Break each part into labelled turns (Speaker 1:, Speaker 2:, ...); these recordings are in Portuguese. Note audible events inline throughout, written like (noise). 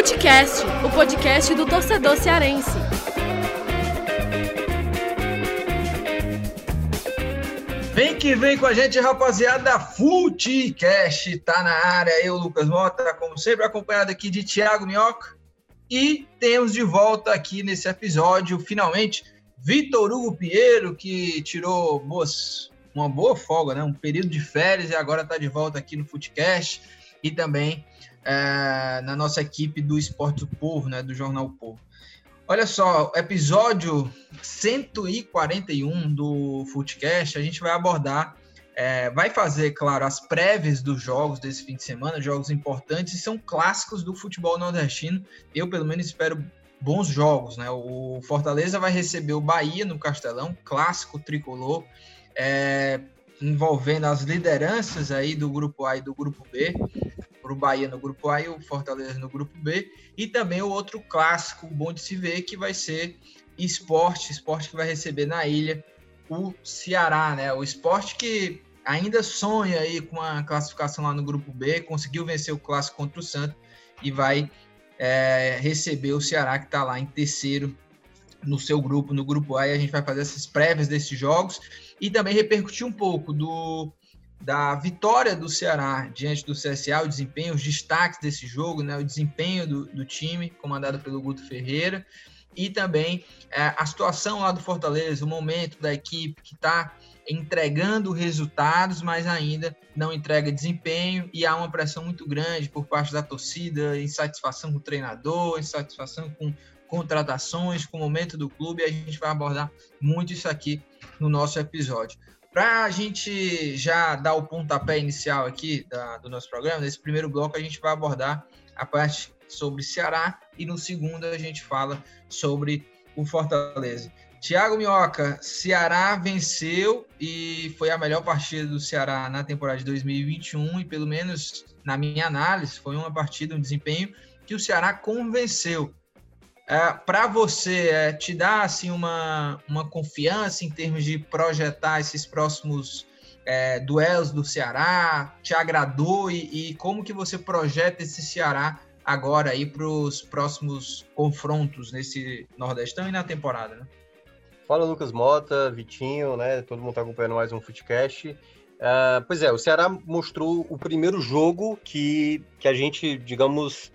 Speaker 1: Futecast, o podcast do torcedor cearense.
Speaker 2: Vem que vem com a gente, rapaziada. Futecast tá na área. Eu, Lucas Mota, como sempre, acompanhado aqui de Thiago Minhoca. E temos de volta aqui nesse episódio, finalmente, Vitor Hugo Pinheiro, que tirou boas, uma boa folga, né? um período de férias e agora está de volta aqui no Futecast e também é, na nossa equipe do Esporte do Povo, né? do Jornal Povo. Olha só, episódio 141 do Footcast, a gente vai abordar, é, vai fazer, claro, as prévias dos jogos desse fim de semana, jogos importantes, e são clássicos do futebol nordestino. Eu, pelo menos, espero bons jogos, né? O Fortaleza vai receber o Bahia no Castelão, clássico tricolor, é, envolvendo as lideranças aí do grupo A e do grupo B para o Bahia no grupo A e o Fortaleza no grupo B. E também o outro clássico bom de se ver, que vai ser esporte, esporte que vai receber na ilha o Ceará, né? O esporte que ainda sonha aí com a classificação lá no grupo B, conseguiu vencer o clássico contra o Santos e vai é, receber o Ceará que está lá em terceiro no seu grupo, no grupo A, e a gente vai fazer essas prévias desses jogos e também repercutir um pouco do da vitória do Ceará diante do CSA, o desempenho, os destaques desse jogo, né, o desempenho do, do time, comandado pelo Guto Ferreira, e também é, a situação lá do Fortaleza, o momento da equipe que está entregando resultados, mas ainda não entrega desempenho, e há uma pressão muito grande por parte da torcida, insatisfação com o treinador, insatisfação com contratações, com o momento do clube, e a gente vai abordar muito isso aqui no nosso episódio. Para a gente já dar o pontapé inicial aqui da, do nosso programa, nesse primeiro bloco a gente vai abordar a parte sobre Ceará e no segundo a gente fala sobre o Fortaleza. Tiago Minhoca, Ceará venceu e foi a melhor partida do Ceará na temporada de 2021 e pelo menos na minha análise foi uma partida, um desempenho que o Ceará convenceu. É, para você, é, te dá assim, uma, uma confiança em termos de projetar esses próximos é, duelos do Ceará? Te agradou e, e, como que você projeta esse Ceará agora aí para os próximos confrontos nesse Nordestão e na temporada, né?
Speaker 3: Fala Lucas Mota, Vitinho, né? Todo mundo está acompanhando mais um Footcast. Pois é, o Ceará mostrou o primeiro jogo que, que a gente, digamos,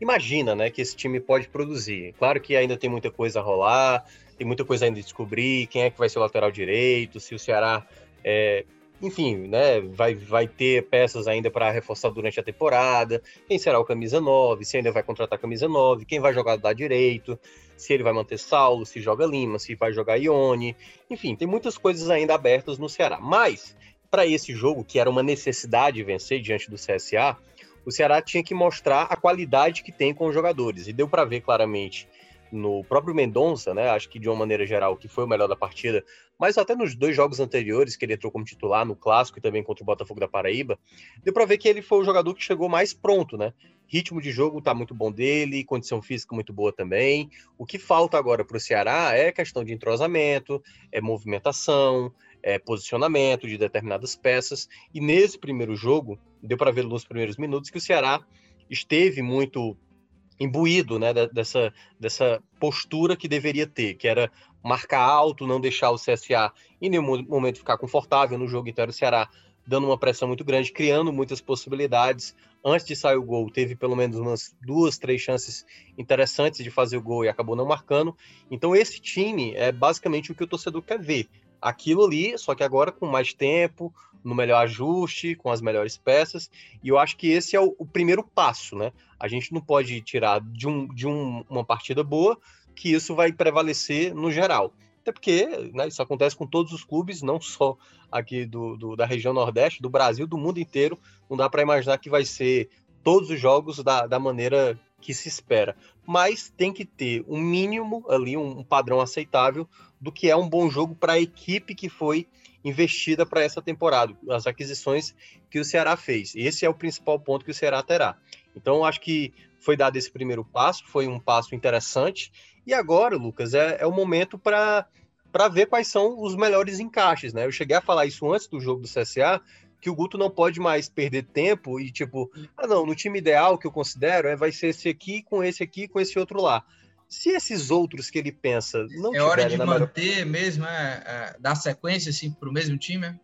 Speaker 3: imagina, né, que esse time pode produzir. Claro que ainda tem muita coisa a rolar, tem muita coisa ainda a descobrir, quem é que vai ser o lateral direito, se o Ceará, é, enfim, né, vai, vai ter peças ainda para reforçar durante a temporada, quem será o camisa 9, se ainda vai contratar camisa 9, quem vai jogar da direito, se ele vai manter Saulo, se joga Lima, se vai jogar Ione, enfim, tem muitas coisas ainda abertas no Ceará. Mas, para esse jogo, que era uma necessidade vencer diante do CSA, o Ceará tinha que mostrar a qualidade que tem com os jogadores. E deu para ver claramente no próprio Mendonça, né? Acho que de uma maneira geral, que foi o melhor da partida, mas até nos dois jogos anteriores que ele entrou como titular, no clássico e também contra o Botafogo da Paraíba, deu para ver que ele foi o jogador que chegou mais pronto, né? Ritmo de jogo tá muito bom dele, condição física muito boa também. O que falta agora para o Ceará é questão de entrosamento, é movimentação, é, posicionamento de determinadas peças. E nesse primeiro jogo, deu para ver nos primeiros minutos que o Ceará esteve muito imbuído né, dessa, dessa postura que deveria ter, que era marcar alto, não deixar o CSA em nenhum momento ficar confortável no jogo inteiro. O Ceará dando uma pressão muito grande, criando muitas possibilidades. Antes de sair o gol, teve pelo menos umas duas, três chances interessantes de fazer o gol e acabou não marcando. Então, esse time é basicamente o que o torcedor quer ver aquilo ali, só que agora com mais tempo, no melhor ajuste, com as melhores peças. E eu acho que esse é o, o primeiro passo, né? A gente não pode tirar de, um, de um, uma partida boa que isso vai prevalecer no geral. Até porque né, isso acontece com todos os clubes, não só aqui do, do da região Nordeste, do Brasil, do mundo inteiro. Não dá para imaginar que vai ser todos os jogos da, da maneira que se espera. Mas tem que ter um mínimo ali, um, padrão aceitável do que é um bom jogo para a equipe que foi investida para essa temporada, as aquisições que o Ceará fez. Esse é o principal ponto que o Ceará terá. Então, acho que foi dado esse primeiro passo, foi um passo interessante. E agora, Lucas, é, é o momento para para ver quais são os melhores encaixes, né? Eu cheguei a falar isso antes do jogo do CSA, que o Guto não pode mais perder tempo e tipo, ah não, no time ideal que eu considero é vai ser esse aqui com esse aqui com esse outro lá. Se esses outros que ele pensa não
Speaker 2: é hora de manter melhor... mesmo, é, é, dar sequência assim para o mesmo time. É?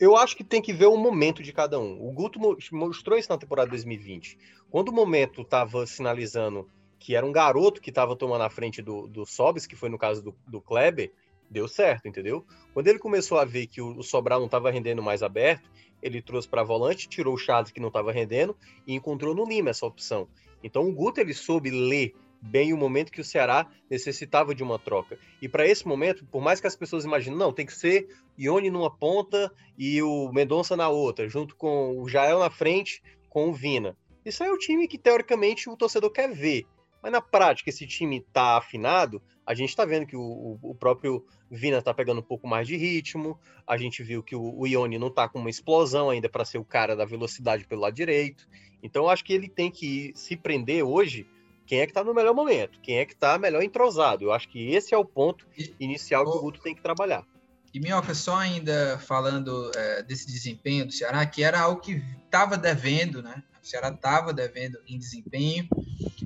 Speaker 3: Eu acho que tem que ver o momento de cada um. O Guto mostrou isso na temporada 2020. Quando o momento estava sinalizando que era um garoto que estava tomando a frente do, do Sobis, que foi no caso do, do Kleber, deu certo, entendeu? Quando ele começou a ver que o, Sobral não estava rendendo mais aberto, ele trouxe para volante, tirou o Charles que não estava rendendo e encontrou no Lima essa opção. Então o Guto ele soube ler bem o momento que o Ceará necessitava de uma troca. E para esse momento, por mais que as pessoas imaginem, não, tem que ser Ione numa ponta e o Mendonça na outra, junto com o Jael na frente, com o Vina. Isso é o time que teoricamente o torcedor quer ver. Mas na prática, esse time tá afinado, a gente tá vendo que o, o próprio Vina tá pegando um pouco mais de ritmo, a gente viu que o, o Ione não tá com uma explosão ainda para ser o cara da velocidade pelo lado direito. Então, acho que ele tem que se prender hoje quem é que tá no melhor momento, quem é que tá melhor entrosado. Eu acho que esse é o ponto inicial que o Guto tem que trabalhar.
Speaker 2: E Minhoca, só ainda falando é, desse desempenho do Ceará, que era algo que estava devendo, né? O Ceará estava devendo em desempenho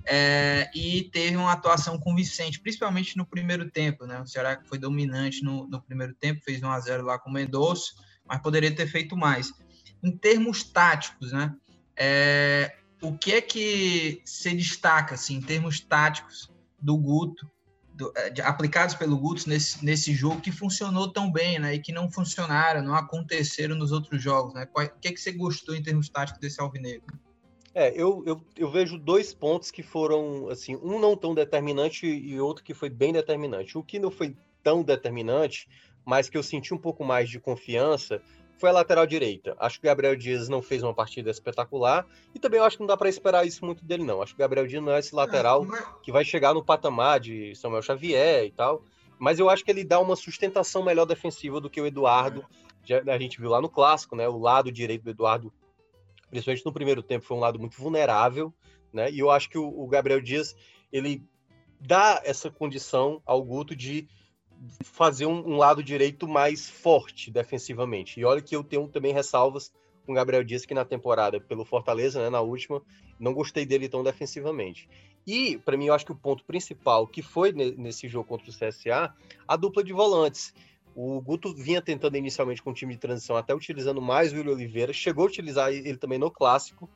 Speaker 2: é, e teve uma atuação convincente, principalmente no primeiro tempo. Né? O Ceará foi dominante no, no primeiro tempo, fez 1 a 0 lá com o Mendonça, mas poderia ter feito mais. Em termos táticos, né? É, o que é que se destaca, assim, em termos táticos, do Guto, do, é, aplicados pelo Guto nesse, nesse jogo que funcionou tão bem, né? E que não funcionaram, não aconteceram nos outros jogos, né? O que é que você gostou em termos táticos desse Alvinegro?
Speaker 3: É, eu, eu, eu, vejo dois pontos que foram, assim, um não tão determinante e outro que foi bem determinante. O que não foi tão determinante, mas que eu senti um pouco mais de confiança, foi a lateral direita. Acho que o Gabriel Dias não fez uma partida espetacular e também eu acho que não dá para esperar isso muito dele, não. Acho que o Gabriel Dias não é esse lateral que vai chegar no patamar de Samuel Xavier e tal, mas eu acho que ele dá uma sustentação melhor defensiva do que o Eduardo. Já, a gente viu lá no clássico, né? O lado direito do Eduardo principalmente no primeiro tempo, foi um lado muito vulnerável, né? E eu acho que o, Gabriel Dias ele dá essa condição ao Guto de fazer um, um, lado direito mais forte defensivamente. E olha que eu tenho também ressalvas com o Gabriel Dias que na temporada pelo Fortaleza, né, na última, não gostei dele tão defensivamente. E para mim eu acho que o ponto principal que foi nesse jogo contra o CSA, a dupla de volantes. O Guto vinha tentando inicialmente com o time de transição, até utilizando mais o William Oliveira, chegou a utilizar ele também no clássico,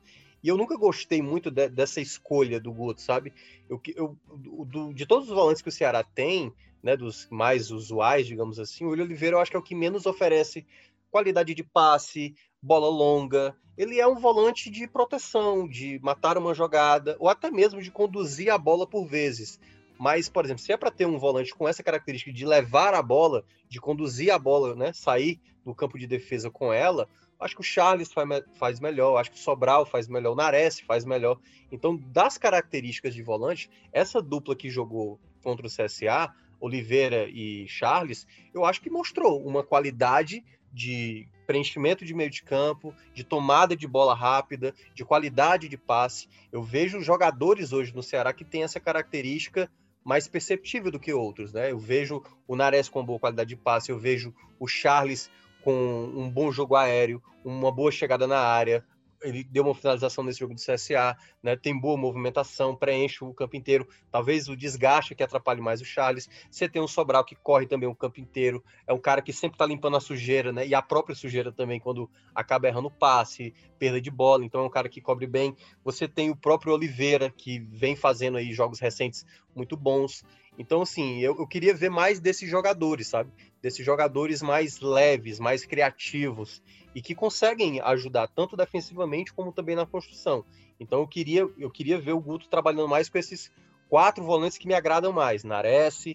Speaker 3: e eu nunca gostei muito de, dessa escolha do Guto, sabe? Eu, eu do, de todos os volantes que o Ceará tem, né, dos mais usuais, digamos assim, o William Oliveira eu acho que é o que menos oferece qualidade de passe, bola longa. Ele é um volante de proteção, de matar uma jogada, ou até mesmo de conduzir a bola por vezes. Mas, por exemplo, se é para ter um volante com essa característica de levar a bola, de conduzir a bola, né, sair do campo de defesa com ela, acho que o Charles faz, faz melhor, acho que o Sobral faz melhor, o Nares faz melhor. Então, das características de volante, essa dupla que jogou contra o CSA, Oliveira e Charles, eu acho que mostrou uma qualidade de preenchimento de meio de campo, de tomada de bola rápida, de qualidade de passe. Eu vejo jogadores hoje no Ceará que têm essa característica mais perceptível do que outros, né? Eu vejo o Nares com boa qualidade de passe, eu vejo o Charles com um bom jogo aéreo, uma boa chegada na área, ele deu uma finalização nesse jogo do CSA, né? Tem boa movimentação, preenche o campo inteiro. Talvez o desgaste que atrapalhe mais o Charles. Você tem um Sobral que corre também o campo inteiro. É um cara que sempre tá limpando a sujeira, né? E a própria sujeira também quando acaba errando passe, perda de bola. Então é um cara que cobre bem. Você tem o próprio Oliveira que vem fazendo aí jogos recentes muito bons. Então, assim, eu, eu queria ver mais desses jogadores, sabe? Desses jogadores mais leves, mais criativos e que conseguem ajudar tanto defensivamente como também na construção. Então eu queria, eu queria ver o Guto trabalhando mais com esses quatro volantes que me agradam mais: Nares,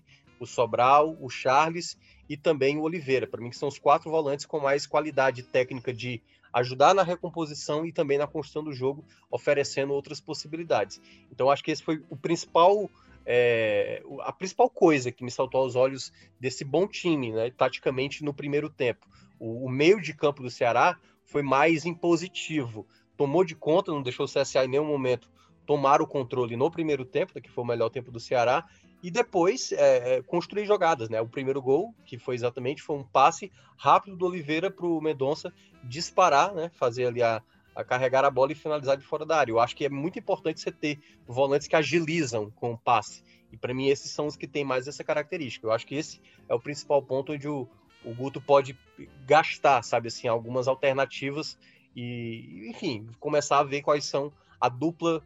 Speaker 3: o Sobral, o Charles e também o Oliveira. Para mim, que são os quatro volantes com mais qualidade técnica de ajudar na recomposição e também na construção do jogo, oferecendo outras possibilidades. Então, acho que esse foi o principal. É, a principal coisa que me saltou aos olhos desse bom time, né, taticamente no primeiro tempo o, o meio de campo do Ceará foi mais impositivo. Tomou de conta, não deixou o CSA em nenhum momento tomar o controle no primeiro tempo, que foi o melhor tempo do Ceará, e depois é, é, construir jogadas, né? O primeiro gol, que foi exatamente, foi um passe rápido do Oliveira para o Mendonça disparar, né? Fazer ali a, a, carregar a bola e finalizar de fora da área. Eu acho que é muito importante você ter volantes que agilizam com o passe. E para mim esses são os que têm mais essa característica. Eu acho que esse é o principal ponto onde o, o Guto pode gastar, sabe assim, algumas alternativas e, enfim, começar a ver quais são a dupla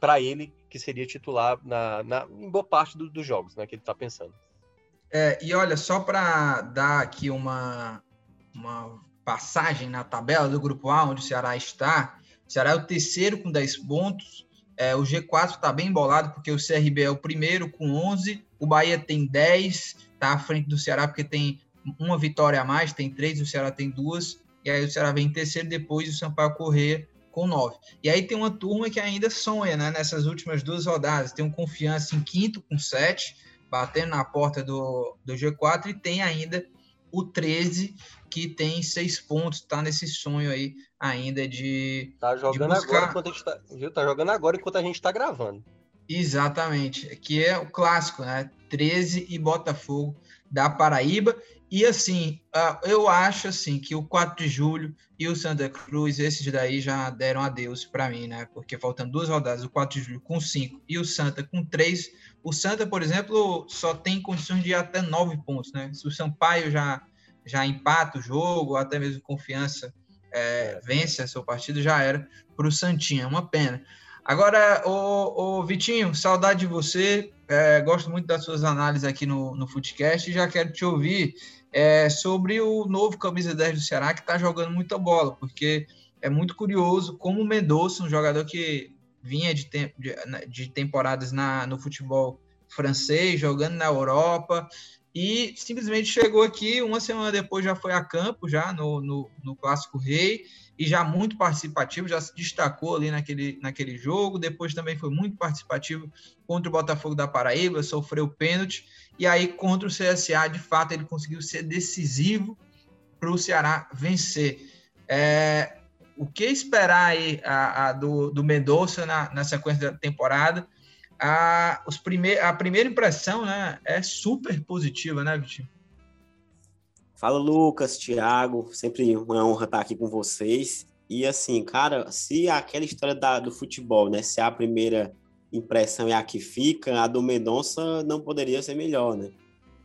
Speaker 3: para ele que seria titular na, na, em boa parte do, dos jogos, né, que ele está pensando.
Speaker 2: É, e olha, só para dar aqui uma, uma passagem na tabela do Grupo A, onde o Ceará está, o Ceará é o terceiro com 10 pontos, é, o G4 está bem embolado, porque o CRB é o primeiro com 11, o Bahia tem 10, está à frente do Ceará porque tem uma vitória a mais, tem três, o Ceará tem duas, e aí o Ceará vem em terceiro, depois o Sampaio Corrêa com nove. E aí tem uma turma que ainda sonha, né, nessas últimas duas rodadas, tem um Confiança em quinto com sete, batendo na porta do, do G4, e tem ainda o 13, que tem seis pontos, tá nesse sonho aí ainda de.
Speaker 3: Tá jogando de buscar... agora enquanto a gente tá. Viu? Tá jogando agora enquanto a gente tá gravando.
Speaker 2: Exatamente, que é o clássico, né? 13 e Botafogo da Paraíba. E assim, eu acho assim que o 4 de julho e o Santa Cruz, esses daí já deram adeus para mim, né? Porque faltando duas rodadas, o 4 de julho com 5 e o Santa com 3. O Santa, por exemplo, só tem condições de ir até 9 pontos, né? Se o Sampaio já, já empata o jogo, até mesmo confiança é, vence a seu partido, já era para o Santinha. É uma pena. Agora, o, o Vitinho, saudade de você. É, gosto muito das suas análises aqui no, no Footcast e já quero te ouvir é, sobre o novo camisa 10 do Ceará que está jogando muita bola, porque é muito curioso como o Mendonça, um jogador que vinha de, te de, de temporadas na, no futebol francês, jogando na Europa, e simplesmente chegou aqui, uma semana depois já foi a campo, já no, no, no Clássico Rei, e já muito participativo, já se destacou ali naquele, naquele jogo. Depois também foi muito participativo contra o Botafogo da Paraíba, sofreu pênalti. E aí, contra o CSA, de fato, ele conseguiu ser decisivo para o Ceará vencer. É, o que esperar aí a, a do, do Mendonça na, na sequência da temporada? A, os prime a primeira impressão né, é super positiva, né, Vitinho?
Speaker 4: Fala, Lucas, Thiago, sempre uma honra estar aqui com vocês. E assim, cara, se aquela história da, do futebol, né, se a primeira impressão é a que fica, a do Mendonça não poderia ser melhor, né?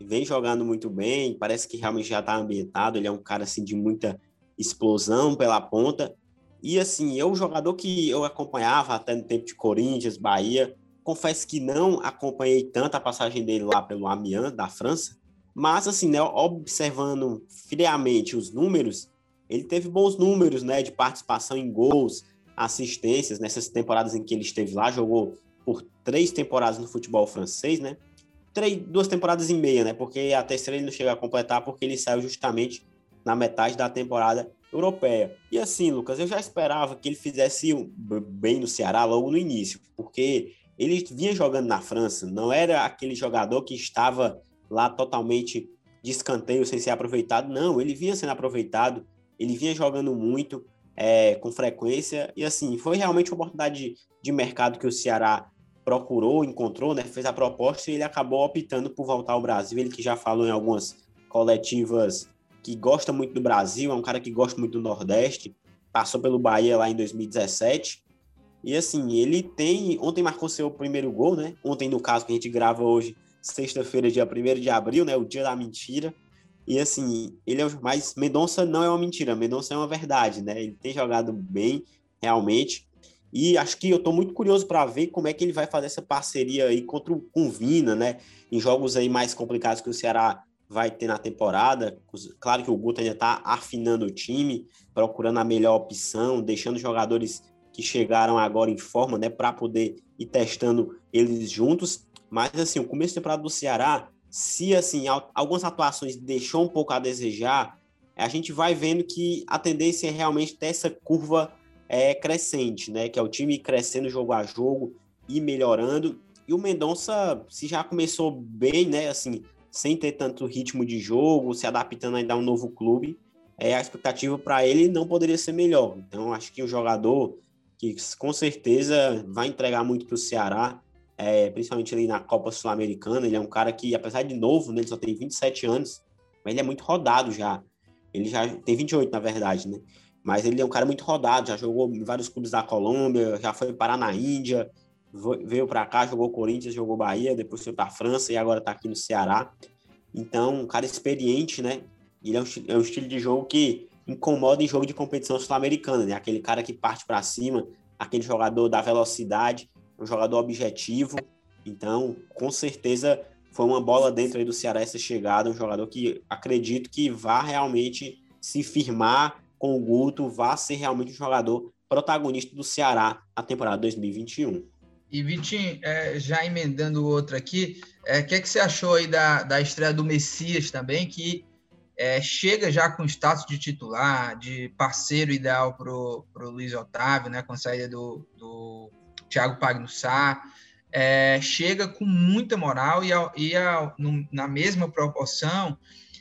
Speaker 4: Vem jogando muito bem, parece que realmente já está ambientado, ele é um cara assim de muita explosão pela ponta. E assim, eu jogador que eu acompanhava até no tempo de Corinthians, Bahia, confesso que não acompanhei tanto a passagem dele lá pelo Amiens da França, mas, assim, né, observando friamente os números, ele teve bons números, né, de participação em gols, assistências nessas temporadas em que ele esteve lá, jogou por três temporadas no futebol francês, né? Três, duas temporadas e meia, né? Porque a terceira ele não chega a completar porque ele saiu justamente na metade da temporada europeia. E assim, Lucas, eu já esperava que ele fizesse bem no Ceará logo no início, porque ele vinha jogando na França, não era aquele jogador que estava lá totalmente de escanteio sem ser aproveitado. Não, ele vinha sendo aproveitado, ele vinha jogando muito, é, com frequência, e assim, foi realmente uma oportunidade de, de mercado que o Ceará procurou, encontrou, né, fez a proposta e ele acabou optando por voltar ao Brasil. Ele que já falou em algumas coletivas que gosta muito do Brasil, é um cara que gosta muito do Nordeste, passou pelo Bahia lá em 2017. E assim, ele tem. Ontem marcou seu primeiro gol, né? Ontem, no caso que a gente grava hoje, sexta-feira, dia 1 de abril, né? O dia da mentira. E assim, ele é mais. Mendonça não é uma mentira, Mendonça é uma verdade, né? Ele tem jogado bem, realmente. E acho que eu estou muito curioso para ver como é que ele vai fazer essa parceria aí contra o, com o Vina, né? Em jogos aí mais complicados que o Ceará vai ter na temporada. Claro que o Guto ainda está afinando o time, procurando a melhor opção, deixando jogadores que chegaram agora em forma, né, para poder ir testando eles juntos. Mas, assim, o começo da temporada do Ceará, se, assim, algumas atuações deixou um pouco a desejar, a gente vai vendo que a tendência é realmente ter essa curva é, crescente, né? Que é o time crescendo jogo a jogo e melhorando. E o Mendonça, se já começou bem, né? Assim, sem ter tanto ritmo de jogo, se adaptando ainda a um novo clube, é, a expectativa para ele não poderia ser melhor. Então, acho que o jogador que com certeza vai entregar muito para o Ceará é, principalmente ali na Copa Sul-Americana. Ele é um cara que, apesar de novo, né, ele só tem 27 anos, mas ele é muito rodado já. Ele já tem 28, na verdade, né? Mas ele é um cara muito rodado, já jogou em vários clubes da Colômbia, já foi parar na Índia, veio para cá, jogou Corinthians, jogou Bahia, depois foi para a França e agora está aqui no Ceará. Então, um cara experiente, né? Ele é um, é um estilo de jogo que incomoda em jogo de competição sul-americana, né? Aquele cara que parte para cima, aquele jogador da velocidade, um jogador objetivo. Então, com certeza, foi uma bola dentro do Ceará essa chegada, um jogador que acredito que vá realmente se firmar com o Guto, vá ser realmente um jogador protagonista do Ceará na temporada 2021.
Speaker 2: E Vitinho, é, já emendando outro aqui, o é, que, é que você achou aí da, da estreia do Messias também, que é, chega já com status de titular, de parceiro ideal para o Luiz Otávio, né, com a saída do, do Thiago Pagnussá, é, chega com muita moral e, a, e a, no, na mesma proporção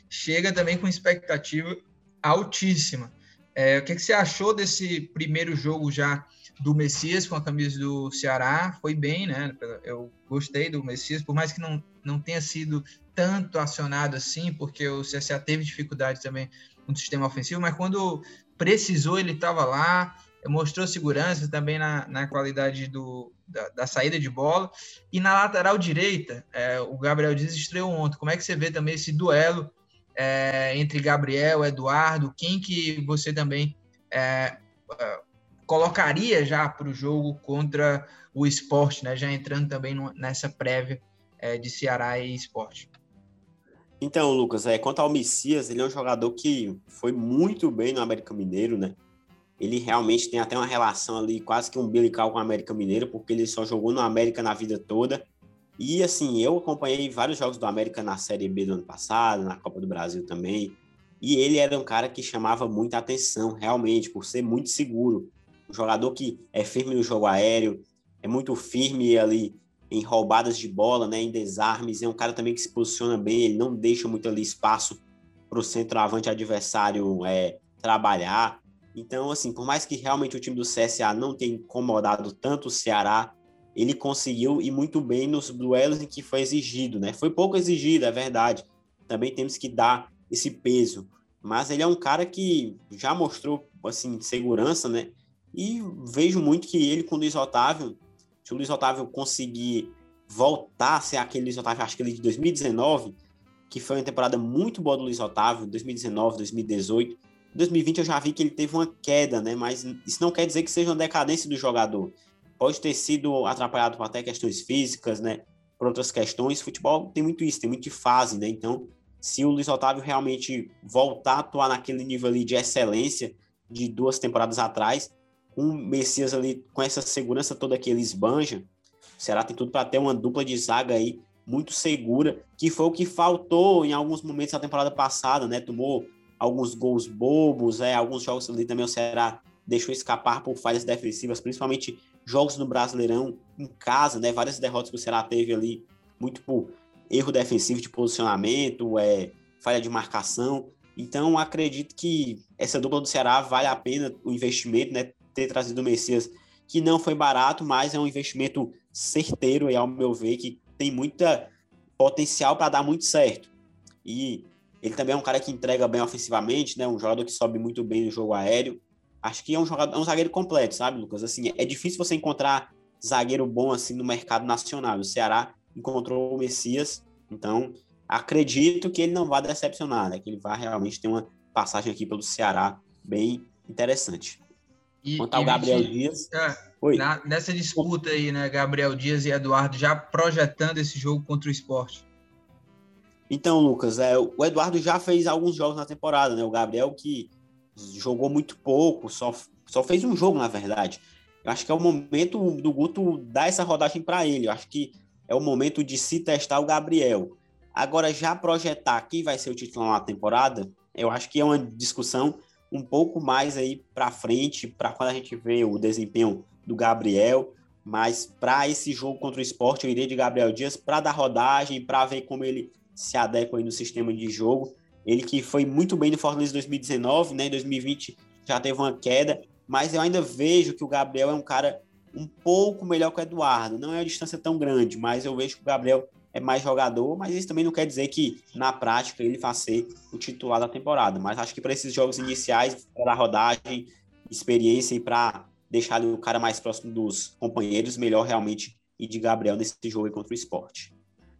Speaker 2: chega também com expectativa altíssima. É, o que, que você achou desse primeiro jogo já do Messias com a camisa do Ceará? Foi bem, né? Eu gostei do Messias, por mais que não, não tenha sido tanto acionado assim, porque o CSA teve dificuldade também no sistema ofensivo, mas quando precisou, ele estava lá, mostrou segurança também na, na qualidade do, da, da, saída de bola. E na lateral direita, é, o Gabriel Dias estreou ontem. Como é que você vê também esse duelo é, entre Gabriel, Eduardo? Quem que você também é, é colocaria já para o jogo contra o esporte, né? Já entrando também no, nessa prévia é, de Ceará e esporte.
Speaker 4: Então, Lucas, é, quanto ao Messias, ele é um jogador que foi muito bem no América Mineiro, né? Ele realmente tem até uma relação ali quase que umbilical com o América Mineiro, porque ele só jogou no América na vida toda. E assim, eu acompanhei vários jogos do América na Série B do ano passado, na Copa do Brasil também. E ele era um cara que chamava muita atenção, realmente, por ser muito seguro um jogador que é firme no jogo aéreo, é muito firme ali em roubadas de bola, né, em desarmes, é um cara também que se posiciona bem, ele não deixa muito ali espaço para o centroavante adversário é, trabalhar. Então, assim, por mais que realmente o time do CSA não tenha incomodado tanto o Ceará, ele conseguiu ir muito bem nos duelos em que foi exigido, né? Foi pouco exigido, é verdade. Também temos que dar esse peso. Mas ele é um cara que já mostrou, assim, segurança, né? E vejo muito que ele com o Luiz Otávio, se o Luiz Otávio conseguir voltar a ser aquele Luiz Otávio, acho que ele de 2019, que foi uma temporada muito boa do Luiz Otávio, 2019, 2018. 2020 eu já vi que ele teve uma queda, né? Mas isso não quer dizer que seja uma decadência do jogador. Pode ter sido atrapalhado por até questões físicas, né? Por outras questões. Futebol tem muito isso, tem muito fase, né? Então, se o Luiz Otávio realmente voltar a atuar naquele nível ali de excelência de duas temporadas atrás, com o Messias ali, com essa segurança toda que ele esbanja, o Ceará tem tudo para ter uma dupla de zaga aí muito segura, que foi o que faltou em alguns momentos da temporada passada, né? Tomou alguns gols bobos, é, alguns jogos ali também o Ceará deixou escapar por falhas defensivas, principalmente jogos no Brasileirão em casa, né? Várias derrotas que o Ceará teve ali, muito por erro defensivo de posicionamento, é, falha de marcação. Então, acredito que essa dupla do Ceará vale a pena o investimento, né? ter trazido o Messias, que não foi barato, mas é um investimento certeiro, e ao meu ver, que tem muita potencial para dar muito certo. E ele também é um cara que entrega bem ofensivamente, né? Um jogador que sobe muito bem no jogo aéreo. Acho que é um jogador, é um zagueiro completo, sabe, Lucas? Assim, é difícil você encontrar zagueiro bom assim no mercado nacional. O Ceará encontrou o Messias, então acredito que ele não vai decepcionar, né? Que ele vai realmente ter uma passagem aqui pelo Ceará bem interessante.
Speaker 2: E, Quanto ao Gabriel Dias. É, na, nessa disputa aí, né? Gabriel Dias e Eduardo já projetando esse jogo contra o esporte.
Speaker 4: Então, Lucas, é, o Eduardo já fez alguns jogos na temporada, né? O Gabriel que jogou muito pouco, só, só fez um jogo, na verdade. Eu acho que é o momento do Guto dar essa rodagem para ele. Eu acho que é o momento de se testar o Gabriel. Agora, já projetar quem vai ser o titular na temporada, eu acho que é uma discussão um pouco mais aí para frente, para quando a gente vê o desempenho do Gabriel, mas para esse jogo contra o esporte, eu iria de Gabriel Dias para dar rodagem, para ver como ele se adequa aí no sistema de jogo. Ele que foi muito bem no Fortaleza 2019, né? Em 2020 já teve uma queda, mas eu ainda vejo que o Gabriel é um cara um pouco melhor que o Eduardo. Não é uma distância tão grande, mas eu vejo que o Gabriel é mais jogador, mas isso também não quer dizer que na prática ele vai ser o titular da temporada. Mas acho que para esses jogos iniciais, para a rodagem, experiência e para deixar o cara mais próximo dos companheiros, melhor realmente ir de Gabriel nesse jogo contra o esporte.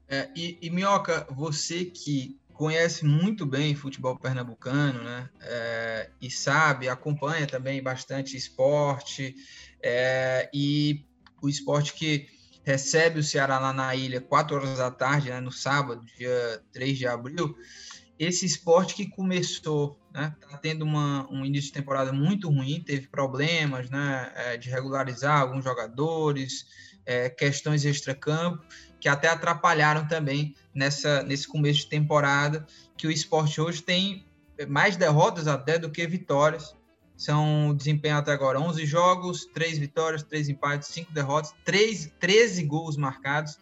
Speaker 2: É, e, e Minhoca, você que conhece muito bem futebol pernambucano, né? É, e sabe, acompanha também bastante esporte, é, e o esporte que recebe o Ceará lá na ilha, 4 horas da tarde, né, no sábado, dia 3 de abril. Esse esporte que começou, né, tá tendo uma, um início de temporada muito ruim, teve problemas, né, é, de regularizar alguns jogadores, é, questões extracampo, que até atrapalharam também nessa, nesse começo de temporada, que o esporte hoje tem mais derrotas até do que vitórias. São desempenho até agora 11 jogos, 3 vitórias, 3 empates, 5 derrotas, 3, 13 gols marcados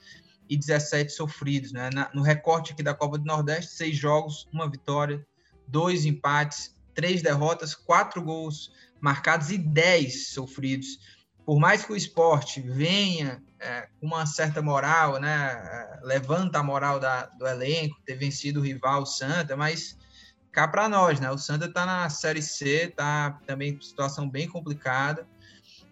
Speaker 2: e 17 sofridos. Né? Na, no recorte aqui da Copa do Nordeste, 6 jogos, 1 vitória, 2 empates, 3 derrotas, 4 gols marcados e 10 sofridos. Por mais que o esporte venha é, com uma certa moral, né, é, levanta a moral da, do elenco, ter vencido o rival Santa, mas cá para nós, né? O Santa está na Série C, tá também em situação bem complicada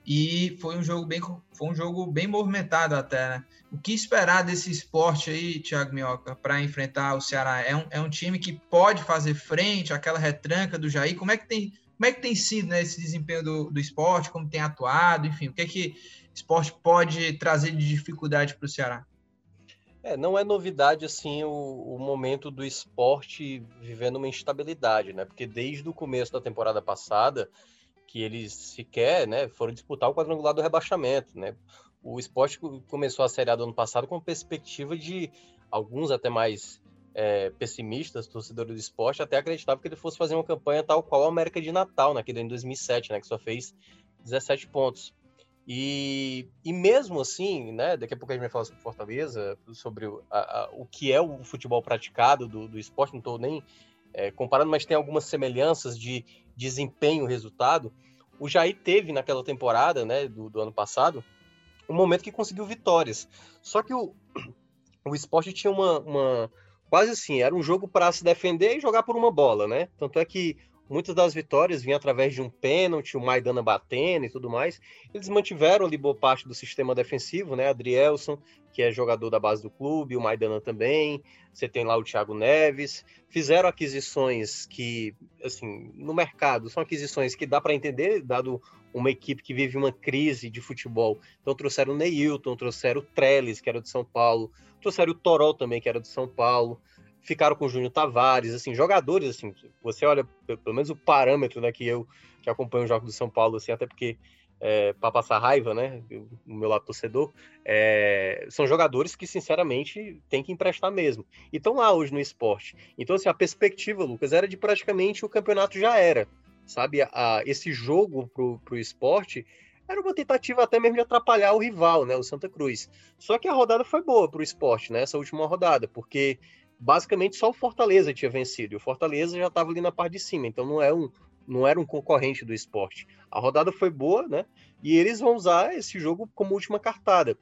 Speaker 2: e foi um jogo bem foi um jogo bem movimentado até, né? O que esperar desse esporte aí, Thiago Minhoca, para enfrentar o Ceará? É um, é um time que pode fazer frente àquela retranca do Jair? Como é que tem como é que tem sido né, esse desempenho do, do esporte? Como tem atuado? Enfim, o que é que esporte pode trazer de dificuldade para o Ceará?
Speaker 3: É, não é novidade assim o, o, momento do esporte vivendo uma instabilidade, né? Porque desde o começo da temporada passada que eles sequer, né, foram disputar o quadrangular do rebaixamento, né? O esporte começou a Série A do ano passado com perspectiva de alguns até mais é, pessimistas, torcedores do esporte, até acreditavam que ele fosse fazer uma campanha tal qual a América de Natal, naquele né, em 2007, né, que só fez 17 pontos. E, e mesmo assim, né, daqui a pouco a gente vai falar sobre Fortaleza, sobre o, a, a, o que é o futebol praticado do, do esporte, não estou nem é, comparando, mas tem algumas semelhanças de desempenho, resultado. O Jair teve naquela temporada, né, do, do ano passado, um momento que conseguiu vitórias. Só que o, o esporte tinha uma, uma quase assim, era um jogo para se defender e jogar por uma bola, né? Tanto é que Muitas das vitórias vinham através de um pênalti, o Maidana batendo e tudo mais. Eles mantiveram ali boa parte do sistema defensivo, né? Adrielson, que é jogador da base do clube, o Maidana também. Você tem lá o Thiago Neves. Fizeram aquisições que, assim, no mercado, são aquisições que dá para entender, dado uma equipe que vive uma crise de futebol. Então trouxeram o Neilton, trouxeram o Trellis, que era de São Paulo, trouxeram o Torol também, que era de São Paulo ficaram com o Júnior Tavares, assim, jogadores, assim, você olha, pelo menos o parâmetro, né, que eu, que acompanho o jogo do São Paulo, assim, até porque, é, para passar raiva, né, no meu lado torcedor, é, são jogadores que, sinceramente, tem que emprestar mesmo. E estão lá hoje no esporte. Então, assim, a perspectiva, Lucas, era de praticamente o campeonato já era, sabe? A, a, esse jogo pro, pro esporte era uma tentativa até mesmo de atrapalhar o rival, né, o Santa Cruz. Só que a rodada foi boa para o esporte, né, essa última rodada, porque basicamente só o Fortaleza tinha vencido. E o Fortaleza já estava ali na parte de cima, então não é um não era um concorrente do esporte. A rodada foi boa, né? E eles vão usar esse jogo como última cartada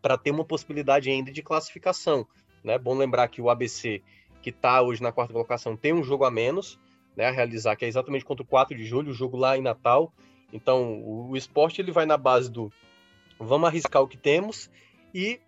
Speaker 3: para ter uma possibilidade ainda de classificação, né? Bom lembrar que o ABC, que está hoje na quarta colocação, tem um jogo a menos, né, a realizar, que é exatamente contra o 4 de julho, o jogo lá em Natal. Então, o esporte ele vai na base do vamos arriscar o que temos e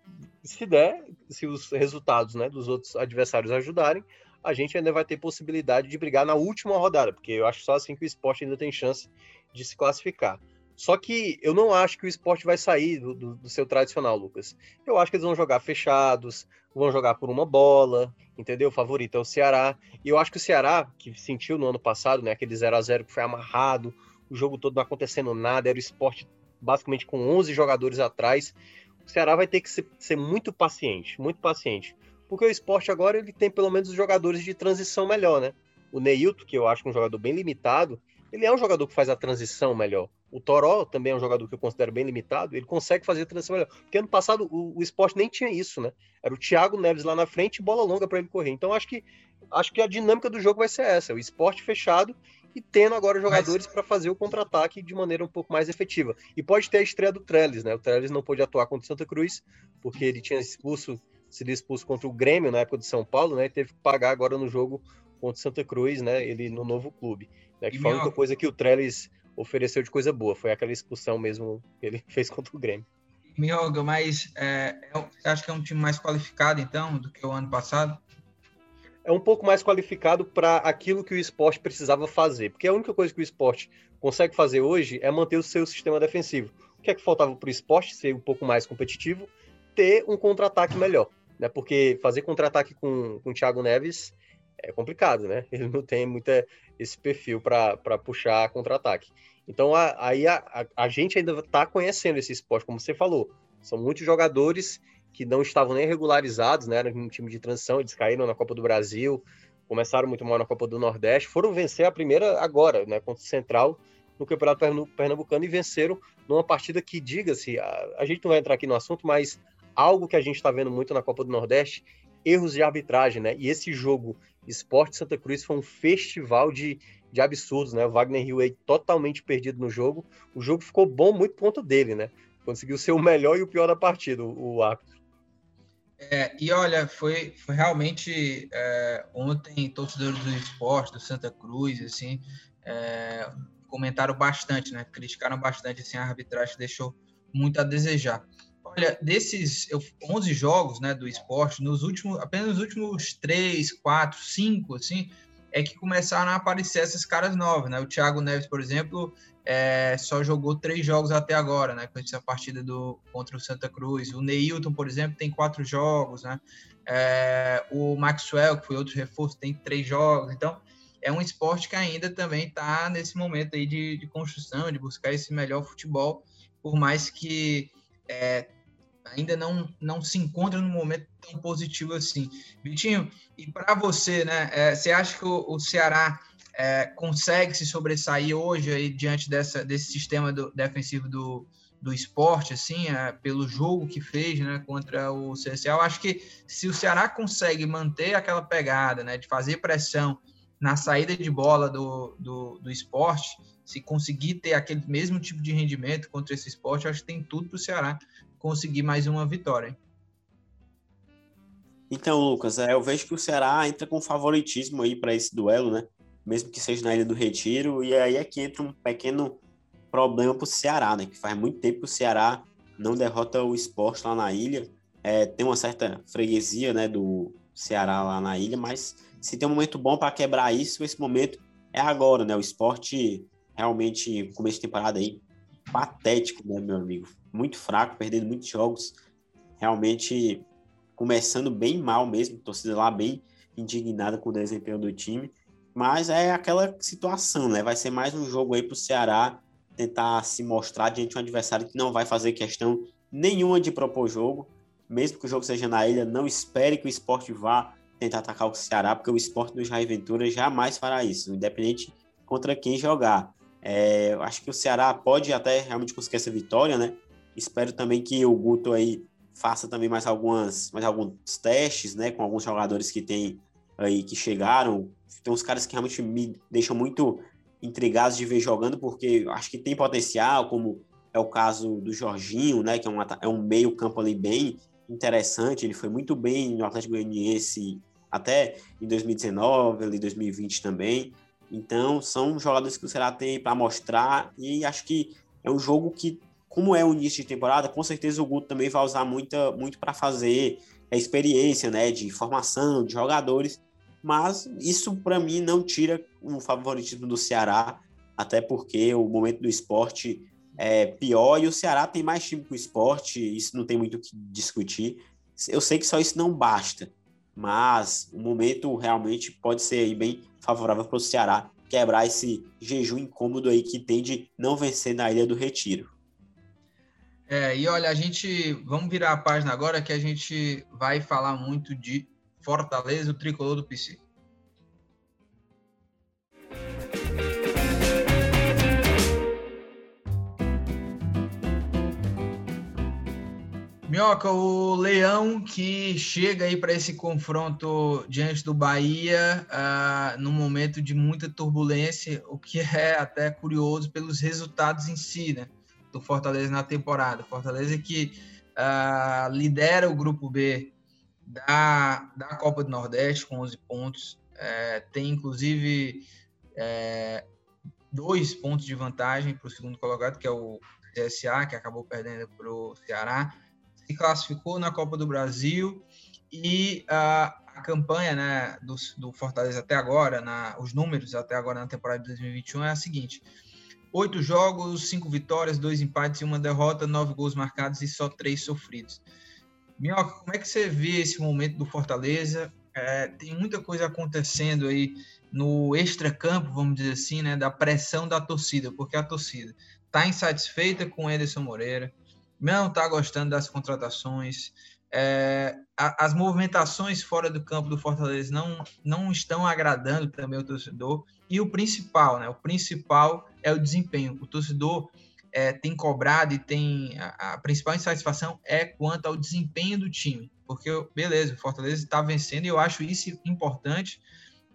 Speaker 3: se der, se os resultados né, dos outros adversários ajudarem, a gente ainda vai ter possibilidade de brigar na última rodada, porque eu acho só assim que o esporte ainda tem chance de se classificar. Só que eu não acho que o esporte vai sair do, do, do, seu tradicional, Lucas. Eu acho que eles vão jogar fechados, vão jogar por uma bola, entendeu? O favorito é o Ceará. E eu acho que o Ceará, que sentiu no ano passado, né, aquele 0 a 0 que foi amarrado, o jogo todo não acontecendo nada, era o esporte basicamente com 11 jogadores atrás o Ceará vai ter que ser, ser, muito paciente, muito paciente. Porque o esporte agora ele tem pelo menos os jogadores de transição melhor, né? O Neilton, que eu acho um jogador bem limitado, ele é um jogador que faz a transição melhor. O Toró também é um jogador que eu considero bem limitado, ele consegue fazer a transição melhor. Porque ano passado o, o esporte nem tinha isso, né? Era o Thiago Neves lá na frente e bola longa para ele correr. Então acho que acho que a dinâmica do jogo vai ser essa: o esporte fechado e tendo agora jogadores Mas... para fazer o contra-ataque de maneira um pouco mais efetiva. E pode ter a estreia do Trellis, né? O Trellis não pôde atuar contra o Santa Cruz, porque ele tinha expulso, sido expulso contra o Grêmio na época de São Paulo, né? E teve que pagar agora no jogo contra o Santa Cruz, né? Ele no novo clube. Né? Que foi a única coisa que o Trellis ofereceu de coisa boa, foi aquela expulsão mesmo que ele (laughs) fez contra o Grêmio.
Speaker 2: Mioga, mas é, é, acho que é um time mais qualificado, então, do que o ano passado?
Speaker 3: É um pouco mais qualificado para aquilo que o esporte precisava fazer, porque a única coisa que o esporte consegue fazer hoje é manter o seu sistema defensivo. O que é que faltava para o esporte ser um pouco mais competitivo? Ter um contra-ataque melhor, né? Porque fazer contra-ataque com, com o Thiago Neves é complicado, né? (laughs) Ele não tem muita esse perfil para puxar contra-ataque. Então aí a, a, a, gente ainda está conhecendo esse esporte, como você falou. São muitos jogadores que não estavam nem regularizados, né? Era um time de transição, eles caíram na Copa do Brasil, começaram muito mal na Copa do Nordeste, foram vencer a primeira agora, né? Contra o Central no Campeonato Pernambucano e venceram numa partida que, diga-se, a, a gente não vai entrar aqui no assunto, mas algo que a gente está vendo muito na Copa do Nordeste, erros de arbitragem, né? E esse jogo Esporte Santa Cruz foi um festival de, de absurdos, né? O Wagner Rio totalmente perdido no jogo. O jogo ficou bom muito por conta dele, né? Conseguiu ser o melhor e o pior da partida, o, o árbitro.
Speaker 2: É, e olha, foi, foi realmente é, ontem torcedores do esporte, do Santa Cruz, assim, é, comentaram bastante, né? Criticaram bastante assim, a arbitragem, deixou muito a desejar. Olha, desses 11 jogos né, do esporte, nos últimos, apenas nos últimos 3, 4, 5, assim, é que começaram a aparecer essas caras novas, né? O Thiago Neves, por exemplo, é, só jogou três jogos até agora, né? Com essa partida do, contra o Santa Cruz. O Neilton, por exemplo, tem quatro jogos, né? É, o Maxwell, que foi outro reforço, tem três jogos. Então, é um esporte que ainda também está nesse momento aí de, de, construção, de buscar esse melhor futebol, por mais que é, ainda não, não se encontra num momento tão positivo assim. Vitinho, e para você, né? É, você acha que o, o Ceará é, consegue se sobressair hoje aí diante dessa, desse sistema do, defensivo do, do esporte, assim, é, pelo jogo que fez né, contra o CSA? Eu acho que se o Ceará consegue manter aquela pegada né, de fazer pressão na saída de bola do, do, do esporte, se conseguir ter aquele mesmo tipo de rendimento contra esse esporte, acho que tem tudo para o Ceará conseguir mais uma vitória.
Speaker 4: Então, Lucas, é, eu vejo que o Ceará entra com favoritismo aí para esse duelo, né? Mesmo que seja na Ilha do Retiro, e aí é que entra um pequeno problema para o Ceará, né? Que faz muito tempo que o Ceará não derrota o esporte lá na ilha. É, tem uma certa freguesia, né, do Ceará lá na ilha, mas se tem um momento bom para quebrar isso, esse momento é agora, né? O esporte realmente, começo de temporada aí, patético, né, meu amigo? Muito fraco, perdendo muitos jogos. Realmente começando bem mal mesmo, torcida lá bem indignada com o desempenho do time. Mas é aquela situação, né? Vai ser mais um jogo aí para o Ceará tentar se mostrar diante de um adversário que não vai fazer questão nenhuma de propor jogo. Mesmo que o jogo seja na ilha, não espere que o esporte vá tentar atacar o Ceará, porque o esporte do Jair Ventura jamais fará isso, independente contra quem jogar. É, acho que o Ceará pode até realmente conseguir essa vitória, né? Espero também que o Guto aí faça também mais algumas, mais alguns testes, né? Com alguns jogadores que tem aí que chegaram. Tem uns caras que realmente me deixam muito intrigados de ver jogando, porque acho que tem potencial, como é o caso do Jorginho, né? Que é um, é um meio campo ali bem interessante. Ele foi muito bem no Atlético Goianiense até em 2019, ali 2020 também. Então, são jogadores que o Ceará tem para mostrar e acho que é um jogo que, como é o início de temporada, com certeza o Guto também vai usar muita, muito para fazer a experiência, né, de formação de jogadores, mas isso para mim não tira o favoritismo do Ceará, até porque o momento do esporte é pior e o Ceará tem mais time que o esporte, isso não tem muito o que discutir. Eu sei que só isso não basta, mas o momento realmente pode ser bem favorável para o Ceará quebrar esse jejum incômodo aí que tem de não vencer na Ilha do Retiro.
Speaker 2: É, e olha, a gente vamos virar a página agora que a gente vai falar muito de Fortaleza, o tricolor do PC. Minhoca, o Leão que chega aí para esse confronto diante do Bahia uh, num momento de muita turbulência, o que é até curioso pelos resultados em si, né? Do Fortaleza na temporada. Fortaleza que uh, lidera o grupo B da, da Copa do Nordeste com 11 pontos, é, tem inclusive é, dois pontos de vantagem para o segundo colocado, que é o CSA, que acabou perdendo para o Ceará se classificou na Copa do Brasil e a, a campanha né, do, do, Fortaleza até agora, na, os números até agora na temporada de 2021 é a seguinte: oito jogos, cinco vitórias, dois empates e uma derrota, nove gols marcados e só três sofridos. Minhoca, como é que você vê esse momento do Fortaleza? É, tem muita coisa acontecendo aí no extracampo, vamos dizer assim, né, da pressão da torcida, porque a torcida está insatisfeita com o Ederson Moreira, não está gostando das contratações. É, a, as movimentações fora do campo do Fortaleza não, não estão agradando também o torcedor. E o principal, né? O principal é o desempenho. O torcedor é, tem cobrado e tem. A, a, principal insatisfação é quanto ao desempenho do time. Porque, beleza, o Fortaleza está vencendo e eu acho isso importante,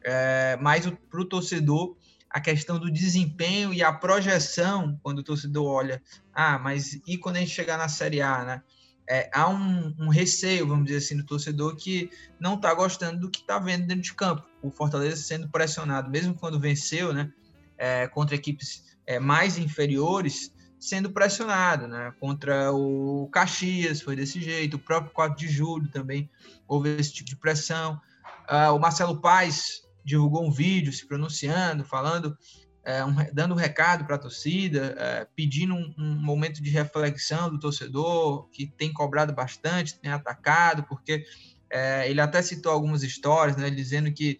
Speaker 2: é, mas para o torcedor a questão do desempenho e a projeção, quando o torcedor olha, ah, mas e quando a gente chegar na Série A, né? É, há um, um, receio, vamos dizer assim, do torcedor que não está gostando do que está vendo dentro de campo. O Fortaleza sendo pressionado, mesmo quando venceu, né? É, contra equipes é, mais inferiores, sendo pressionado, né? Contra o Caxias foi desse jeito, o próprio 4 de julho também houve esse tipo de pressão. Ah, o Marcelo Paes divulgou um vídeo se pronunciando, falando, é, um, dando um recado para a torcida, é, pedindo um, um, momento de reflexão do torcedor, que tem cobrado bastante, tem atacado, porque é, ele até citou algumas histórias, né, dizendo que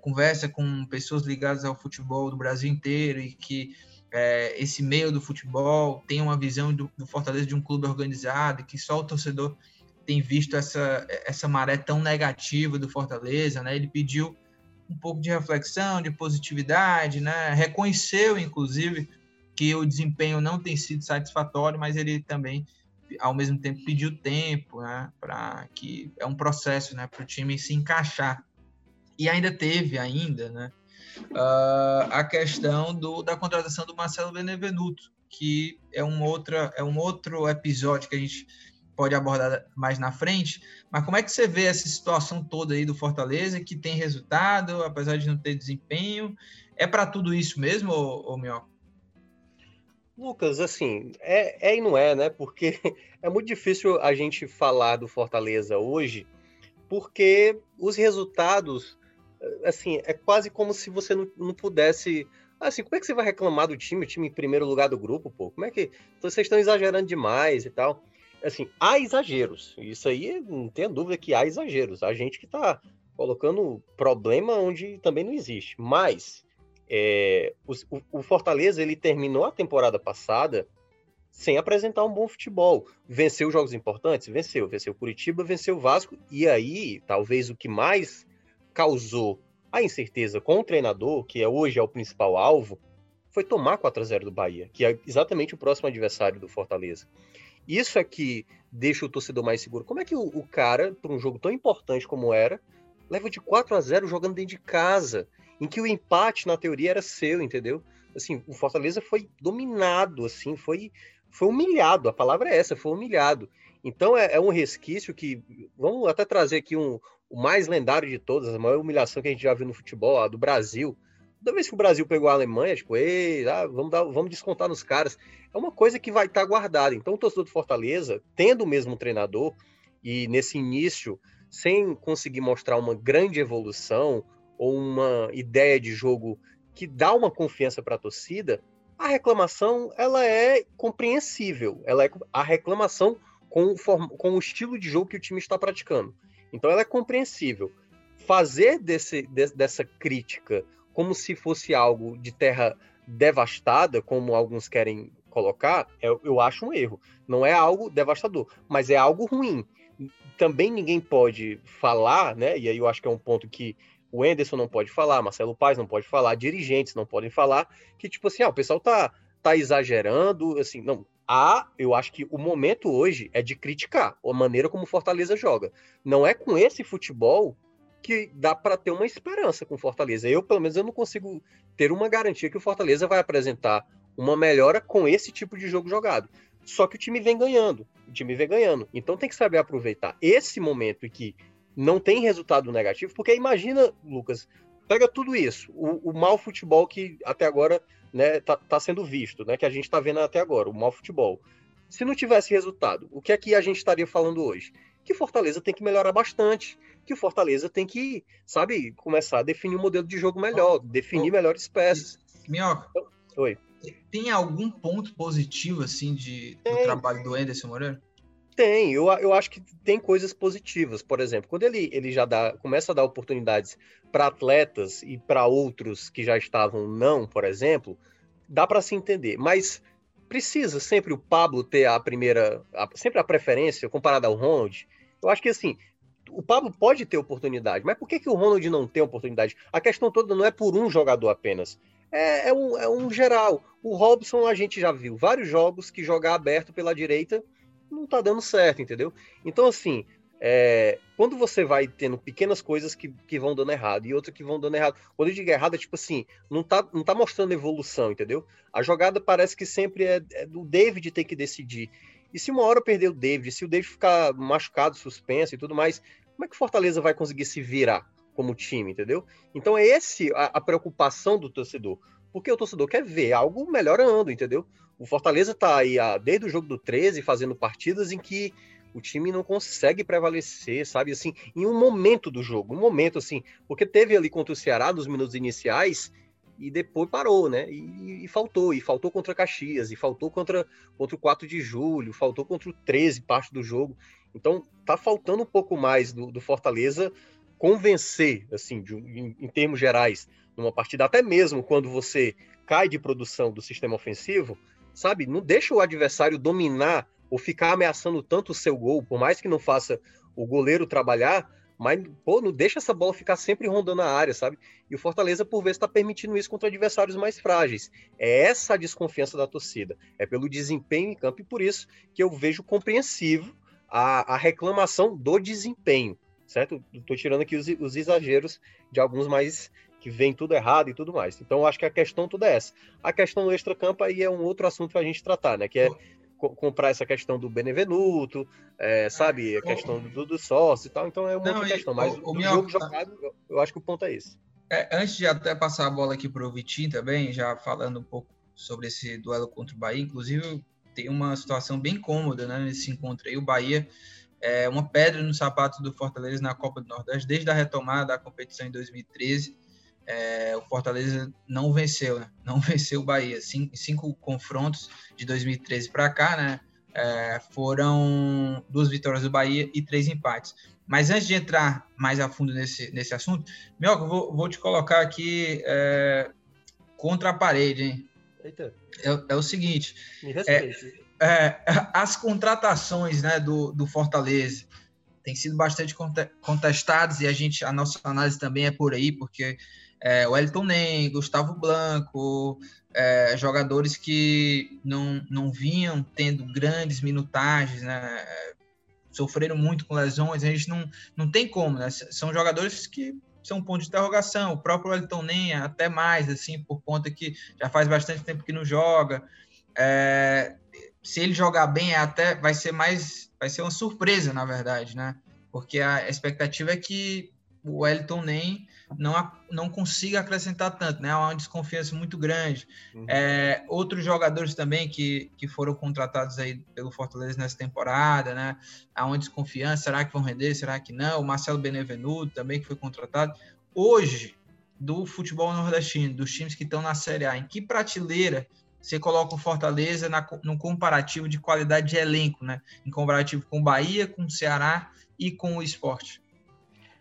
Speaker 2: conversa com pessoas ligadas ao futebol do Brasil inteiro e que é, esse meio do futebol tem uma visão do, do Fortaleza de um clube organizado, que só o torcedor tem visto essa, essa maré tão negativa do Fortaleza, né? Ele pediu um pouco de reflexão, de positividade, né? Reconheceu, inclusive, que o desempenho não tem sido satisfatório, mas ele também, ao mesmo tempo, pediu tempo, né? Para que é um processo, né? Para o time se encaixar. E ainda teve, ainda, né? Uh, a questão do, da contratação do Marcelo Benevenuto, que é um, outra, é um outro episódio que a gente pode abordar mais na frente, mas como é que você vê essa situação toda aí do Fortaleza, que tem resultado, apesar de não ter desempenho? É para tudo isso mesmo, ô Minhoca?
Speaker 3: Lucas, assim, é, é e não é, né? Porque (laughs) é muito difícil a gente falar do Fortaleza hoje, porque os resultados, assim, é quase como se você não, não pudesse Assim, como é que você vai reclamar do time, o time em primeiro lugar do grupo, pô? Como é que vocês estão exagerando demais e tal? assim, há exageros. Isso aí, não tenho dúvida que há exageros. Há gente que está colocando problema onde também não existe. Mas é, o, o, Fortaleza ele terminou a temporada passada sem apresentar um bom futebol. Venceu jogos importantes? Venceu. Venceu Curitiba, venceu Vasco. E aí, talvez o que mais causou a incerteza com o treinador, que é hoje é o principal alvo, foi tomar 4 a 0 do Bahia, que é exatamente o próximo adversário do Fortaleza. Isso é que deixa o torcedor mais seguro. Como é que o, o cara, para um jogo tão importante como era, leva de 4 a 0 jogando dentro de casa, em que o empate, na teoria, era seu, entendeu? Assim, o Fortaleza foi dominado, assim, foi, foi humilhado, a palavra é essa, foi humilhado. Então é, é um resquício que, vamos até trazer aqui um, o mais lendário de todas, a maior humilhação que a gente já viu no futebol, a do Brasil, Toda vez que o Brasil pegou a Alemanha, tipo, ei, ah, vamos, dar, vamos descontar nos caras. É uma coisa que vai estar tá guardada. Então, o torcedor do Fortaleza, tendo o mesmo treinador, e nesse início, sem conseguir mostrar uma grande evolução ou uma ideia de jogo que dá uma confiança para a torcida, a reclamação ela é compreensível. Ela é a reclamação com o, com o estilo de jogo que o time está praticando. Então, ela é compreensível. Fazer desse, de, dessa crítica como se fosse algo de terra devastada, como alguns querem colocar, eu, eu acho um erro. Não é algo devastador, mas é algo ruim. Também ninguém pode falar, né? E aí eu acho que é um ponto que o Enderson não pode falar, Marcelo Paes não pode falar, dirigentes não podem falar, que tipo assim, ah, o pessoal tá, tá exagerando, assim, não, a, eu acho que o momento hoje é de criticar a maneira como Fortaleza joga. Não é com esse futebol que dá para ter uma esperança com Fortaleza. Eu, pelo menos, eu não consigo ter uma garantia que o Fortaleza vai apresentar uma melhora com esse tipo de jogo jogado. Só que o time vem ganhando, o time vem ganhando. Então tem que saber aproveitar esse momento em que não tem resultado negativo, porque imagina, Lucas, pega tudo isso, o, o mau futebol que até agora né, tá, tá sendo visto, né, que a gente está vendo até agora, o mau futebol. Se não tivesse resultado, o que é que a gente estaria falando hoje? Que Fortaleza tem que melhorar bastante, que o Fortaleza tem que, sabe, começar a definir um modelo de jogo melhor, definir melhores peças.
Speaker 2: Minhoca, oi. Tem algum ponto positivo, assim, de, do trabalho do Anderson Moreira?
Speaker 3: Tem, eu, eu acho que tem coisas positivas. Por exemplo, quando ele, ele já dá, começa a dar oportunidades para atletas e para outros que já estavam não, por exemplo, dá para se entender. Mas precisa sempre o Pablo ter a primeira, a, sempre a preferência comparada ao Ronald. Eu acho que assim, o Pablo pode ter oportunidade, mas por que, que o Ronald não tem oportunidade? A questão toda não é por um jogador apenas. É, é, um, é um geral. O Robson, a gente já viu vários jogos que jogar aberto pela direita não tá dando certo, entendeu? Então, assim, é, quando você vai tendo pequenas coisas que, que vão dando errado e outras que vão dando errado. Quando eu digo errado, é tipo assim, não tá, não tá mostrando evolução, entendeu? A jogada parece que sempre é, é do David ter que decidir. E se uma hora perder o David, se o David ficar machucado, suspenso e tudo mais, como é que o Fortaleza vai conseguir se virar como time, entendeu? Então é esse a, a preocupação do torcedor. Porque o torcedor quer ver algo melhorando, entendeu? O Fortaleza tá aí desde o jogo do 13 fazendo partidas em que o time não consegue prevalecer, sabe? Assim, em um momento do jogo, um momento assim, porque teve ali contra o Ceará nos minutos iniciais e depois parou, né? E, e, faltou, e faltou contra Caxias, e faltou contra, contra o 4 de julho, faltou contra o 13, parte do jogo. Então, tá faltando um pouco mais do, do Fortaleza convencer, assim, de, em, em, termos gerais, numa partida, até mesmo quando você cai de produção do sistema ofensivo, sabe? Não deixa o adversário dominar ou ficar ameaçando tanto o seu gol, por mais que não faça o goleiro trabalhar, mas, pô, não deixa essa bola ficar sempre rondando a área, sabe? E o Fortaleza, por vezes, está permitindo isso contra adversários mais frágeis. É essa a desconfiança da torcida. É pelo desempenho em campo e por isso que eu vejo compreensivo a, a reclamação do desempenho, certo? Estou tirando aqui os, os exageros de alguns mais que vem tudo errado e tudo mais. Então, acho que a questão toda é essa. A questão do extra-campo aí é um outro assunto para a gente tratar, né? Que é comprar essa questão do Benevenuto, é, sabe, a questão do, do sócio e tal, então é uma Não, outra questão, mas o, o jogo jogado, eu, eu, acho que o ponto é esse.
Speaker 2: É, antes de até passar a bola aqui para o Vitinho também, já falando um pouco sobre esse duelo contra o Bahia, inclusive tem uma situação bem cômoda né, nesse encontro aí, o Bahia é uma pedra no sapato do Fortaleza na Copa do Nordeste, desde a retomada da competição em 2013, é, o Fortaleza não venceu, né? não (laughs) venceu o Bahia. Cinco, cinco confrontos de 2013 para cá, né? É, foram duas vitórias do Bahia e três empates. Mas antes de entrar mais a fundo nesse, nesse assunto, Mioca, vou, vou te colocar aqui é, contra a parede, hein? Eita. É, é o seguinte: é, é, (laughs) as contratações né, do, do Fortaleza têm sido bastante contestadas e a gente, a nossa análise também é por aí, porque é, o Elton Nem, Gustavo Blanco, é, jogadores que não, não vinham tendo grandes minutagens, né? sofreram muito com lesões, a gente não, não tem como, né? São jogadores que são ponto de interrogação. O próprio Elton Nem, até mais, assim, por conta que já faz bastante tempo que não joga. É, se ele jogar bem, é até vai ser mais, vai ser uma surpresa, na verdade, né? Porque a expectativa é que o Elton Nem não, não consiga acrescentar tanto, né? Há uma desconfiança muito grande. Uhum. É, outros jogadores também que, que foram contratados aí pelo Fortaleza nessa temporada, né? Há uma desconfiança, será que vão render, será que não? O Marcelo Benevenuto também que foi contratado. Hoje, do futebol nordestino, dos times que estão na Série A, em que prateleira você coloca o Fortaleza na, no comparativo de qualidade de elenco, né? Em comparativo com o Bahia, com o Ceará e com o esporte.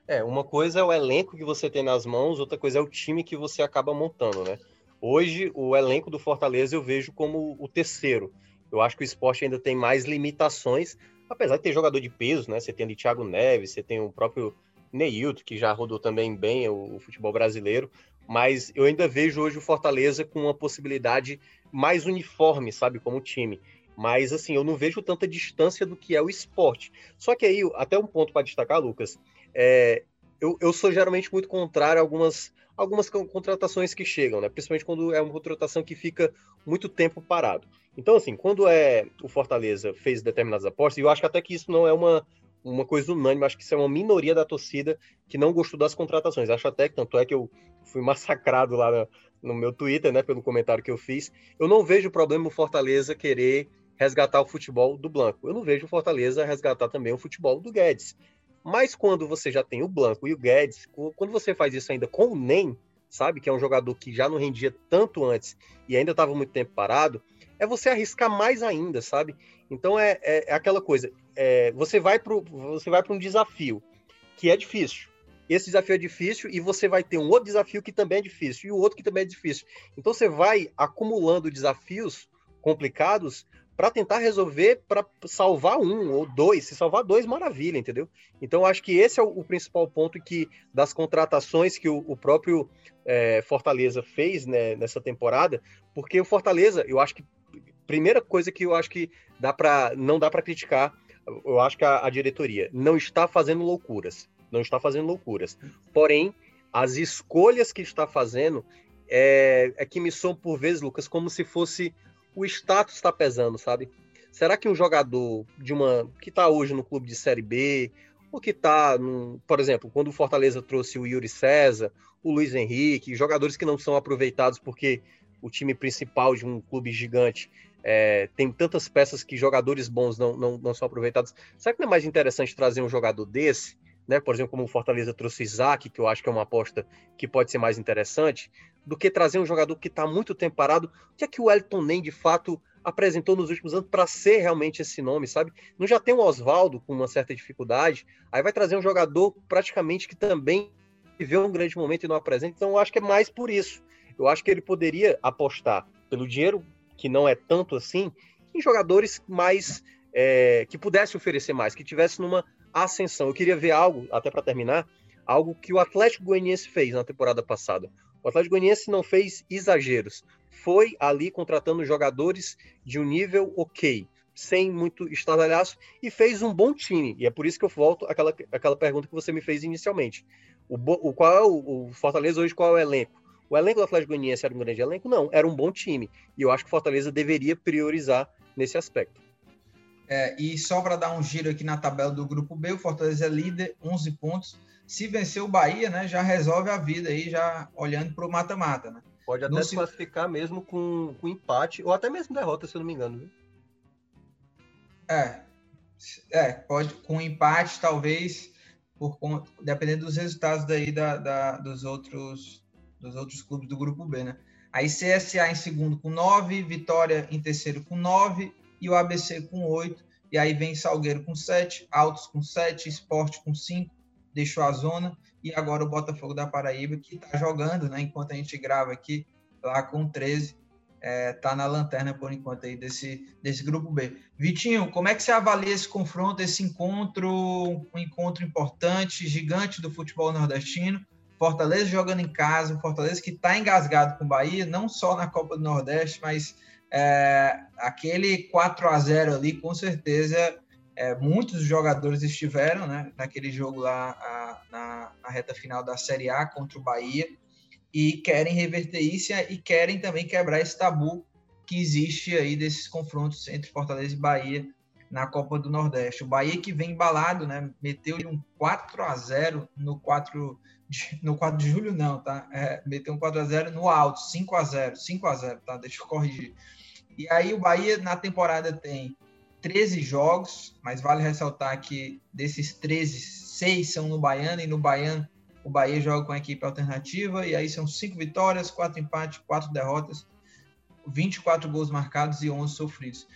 Speaker 3: É, uma coisa é o elenco que você tem nas mãos, outra coisa é o time que você acaba montando, né? Hoje, o elenco do Fortaleza eu vejo como o terceiro. Eu acho que o esporte ainda tem mais limitações, apesar de ter jogador de peso, né? Você tem o Thiago Neves, você tem o próprio Neilton, que já rodou também bem o, o futebol brasileiro, mas eu ainda vejo hoje o Fortaleza com uma possibilidade mais uniforme, sabe, como time. Mas, assim, eu não vejo tanta distância do que é o esporte. Só que aí, até um ponto para destacar, Lucas, é, eu, eu sou geralmente muito contrário a algumas, algumas contratações que chegam, né? Principalmente quando é uma contratação que fica muito tempo parado. Então, assim, quando é o Fortaleza fez determinadas apostas, e eu acho que até que isso não é uma, uma coisa unânime, acho que isso é uma minoria da torcida que não gostou das contratações. Acho até que tanto é que eu fui (laughs) massacrado lá no, no meu Twitter, né, pelo comentário que eu fiz. Eu não vejo problema o Fortaleza querer resgatar o futebol do Blanco. Eu não vejo o Fortaleza resgatar também o futebol do Guedes. Mas quando você já tem o Blanco e o Guedes, quando você faz isso ainda com o Nem, sabe, que é um jogador que já não rendia tanto antes e ainda estava muito tempo parado, é você arriscar mais ainda, sabe? Então é, é, é aquela coisa, é, você vai para você vai para um desafio que é difícil. Esse desafio é difícil e você vai ter um outro desafio que também é difícil e o outro que também é difícil. Então você vai acumulando desafios complicados para tentar resolver, para salvar um ou dois. Se salvar dois, maravilha, entendeu? Então, acho que esse é o, o principal ponto que das contratações que o, o próprio é, Fortaleza fez né, nessa temporada, porque o Fortaleza, eu acho que primeira coisa que eu acho que dá para não dá para criticar, eu acho que a, a diretoria não está fazendo loucuras, não está fazendo loucuras. Porém, as escolhas que está fazendo é, é que me são por vezes, Lucas, como se fosse o status está pesando, sabe? Será que um jogador de uma que está hoje no clube de série B, ou que está, por exemplo, quando o Fortaleza trouxe o Yuri César, o Luiz Henrique, jogadores que não são aproveitados porque o time principal de um clube gigante é, tem tantas peças que jogadores bons não, não, não são aproveitados. Será que não é mais interessante trazer um jogador desse? Né? Por exemplo, como o Fortaleza trouxe o Isaac, que eu acho que é uma aposta que pode ser mais interessante, do que trazer um jogador que está muito tempo parado. O que é que o Elton Nem, de fato, apresentou nos últimos anos para ser realmente esse nome, sabe? Não já tem o Oswaldo com uma certa dificuldade, aí vai trazer um jogador praticamente que também viveu um grande momento e não apresenta. Então, eu acho que é mais por isso. Eu acho que ele poderia apostar pelo dinheiro, que não é tanto assim, em jogadores mais. É, que pudesse oferecer mais, que tivesse numa ascensão. Eu queria ver algo, até para terminar, algo que o Atlético Goianiense fez na temporada passada. O Atlético Goianiense não fez exageros. Foi ali contratando jogadores de um nível ok, sem muito estardalhaço, e fez um bom time. E é por isso que eu volto àquela, àquela pergunta que você me fez inicialmente. O, o qual é o, o Fortaleza hoje, qual é o elenco? O elenco do Atlético Goianiense era um grande elenco? Não, era um bom time. E eu acho que o Fortaleza deveria priorizar nesse aspecto.
Speaker 2: É, e só para dar um giro aqui na tabela do grupo B, o Fortaleza é líder, 11 pontos. Se vencer o Bahia, né, já resolve a vida aí, já olhando para o mata-mata, né?
Speaker 3: Pode até se classificar mesmo com, com empate, ou até mesmo derrota, se eu não me engano. Viu?
Speaker 2: É, é, pode com empate, talvez, por dependendo dos resultados daí da, da, dos outros dos outros clubes do grupo B, né? Aí CSA em segundo com 9, Vitória em terceiro com 9 e o ABC com 8. E aí vem Salgueiro com 7, Altos com 7, Esporte com 5, deixou a zona. E agora o Botafogo da Paraíba, que está jogando, né? Enquanto a gente grava aqui, lá com 13, é, tá na lanterna por enquanto aí desse, desse grupo B. Vitinho, como é que você avalia esse confronto, esse encontro, um encontro importante, gigante do futebol nordestino? Fortaleza jogando em casa, Fortaleza que está engasgado com o Bahia, não só na Copa do Nordeste, mas é, aquele 4 a 0 ali, com certeza, é, muitos jogadores estiveram né, naquele jogo lá a, na, na, reta final da Série A contra o Bahia e querem reverter isso e querem também quebrar esse tabu que existe aí desses confrontos entre Fortaleza e Bahia na Copa do Nordeste. O Bahia que vem embalado, né, meteu um 4 a 0 no 4 de, no 4 de julho não, tá? É, meteu um 4 a 0 no alto, 5 a 0 5 a 0 tá? Deixa eu corrigir. E aí o Bahia na temporada tem 13 jogos, mas vale ressaltar que desses 13, 6 são no Baiano, e no Baiano o Bahia joga com a equipe alternativa, e aí são 5 vitórias, 4 empates, 4 derrotas, 24 gols marcados e 11 sofridos.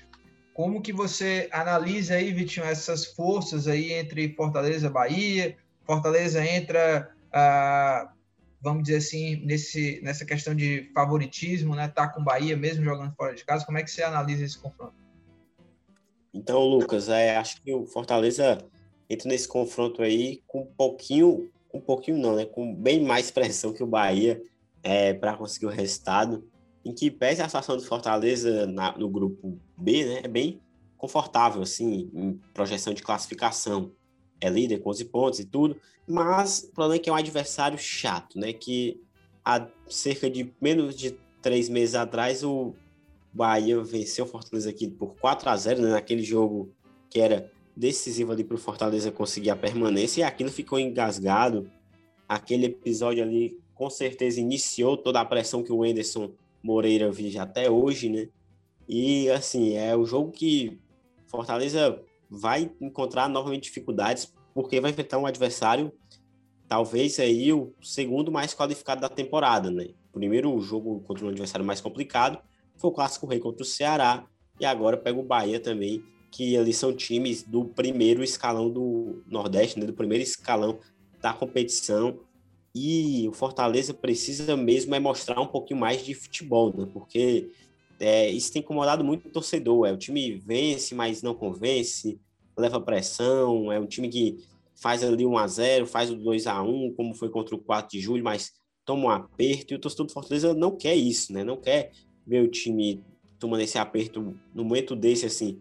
Speaker 2: Como que você analisa aí, Vitinho, essas forças aí entre Fortaleza e Bahia? Fortaleza entra, ah, vamos dizer assim, nesse, nessa questão de favoritismo, né? Tá com Bahia mesmo jogando fora de casa. Como é que você analisa esse confronto?
Speaker 4: Então, Lucas, é, acho que o Fortaleza entra nesse confronto aí com um pouquinho, um pouquinho não, né? Com bem mais pressão que o Bahia é, para conseguir o resultado. em que pese a situação do Fortaleza na, no grupo B, né, é bem confortável, assim, em projeção de classificação. É líder com 11 pontos e tudo, mas o problema é que é um adversário chato, né, que há cerca de menos de três meses atrás o Bahia venceu o Fortaleza aqui por 4 a 0 né, naquele jogo que era decisivo ali para o Fortaleza conseguir a permanência, e aquilo ficou engasgado. Aquele episódio ali, com certeza, iniciou toda a pressão que o Enderson Moreira vive até hoje, né? E, assim, é o jogo que Fortaleza vai encontrar novamente dificuldades, porque vai enfrentar um adversário, talvez aí o segundo mais qualificado da temporada, né? O primeiro jogo contra um adversário mais complicado foi o Clássico Rei contra o Ceará, e agora pega o Bahia também, que ali são times do primeiro escalão do Nordeste, né, do primeiro escalão da competição. E o Fortaleza precisa mesmo é mostrar um pouquinho mais de futebol, né, porque é, isso tem incomodado muito o torcedor. É o time vence, mas não convence, leva pressão. É um time que faz ali 1 a 0 faz o 2 a 1 como foi contra o 4 de julho, mas toma um aperto. E o torcedor do Fortaleza não quer isso, né? Não quer ver o time tomando esse aperto no momento desse, assim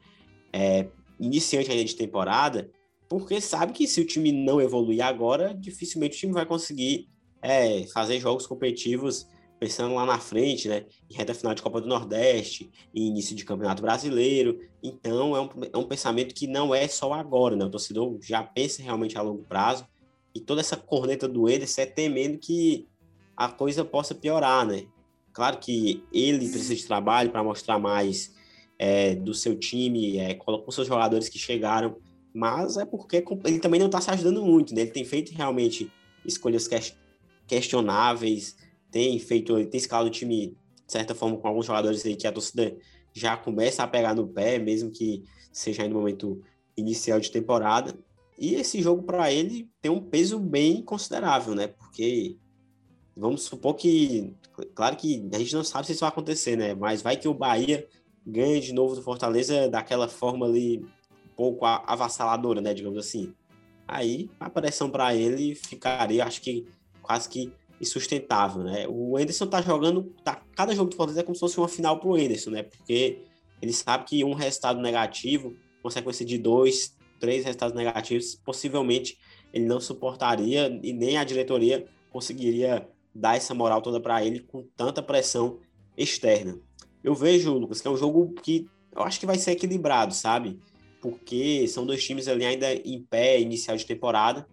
Speaker 4: é, iniciante ainda de temporada, porque sabe que se o time não evoluir agora, dificilmente o time vai conseguir é, fazer jogos competitivos pensando lá na frente, né? Em reta final de Copa do Nordeste, em início de Campeonato Brasileiro. Então, é um, é um pensamento que não é só agora, né? O torcedor já pensa realmente a longo prazo. E toda essa corneta do Ederson é temendo que a coisa possa piorar, né? Claro que ele precisa de trabalho para mostrar mais é, do seu time, é, com seus jogadores que chegaram, mas é porque ele também não está se ajudando muito, né? Ele tem feito realmente escolhas questionáveis, tem feito, tem escalado o time de certa forma com alguns jogadores aí que a torcida já começa a pegar no pé, mesmo que seja no momento inicial de temporada. E esse jogo para ele tem um peso bem considerável, né? Porque vamos supor que, claro que a gente não sabe se isso vai acontecer, né? Mas vai que o Bahia ganha de novo do Fortaleza daquela forma ali um pouco avassaladora, né, digamos assim. Aí a pressão para ele ficaria, acho que quase que insustentável, né? O Enderson tá jogando, tá, cada jogo do Fortaleza é como se fosse uma final pro Enderson, né? Porque ele sabe que um resultado negativo, uma sequência de dois, três resultados negativos, possivelmente ele não suportaria e nem a diretoria conseguiria dar essa moral toda para ele com tanta pressão externa eu vejo, Lucas, que é um jogo que eu acho que vai ser equilibrado, sabe? Porque são dois times ali ainda em pé, inicial de temporada.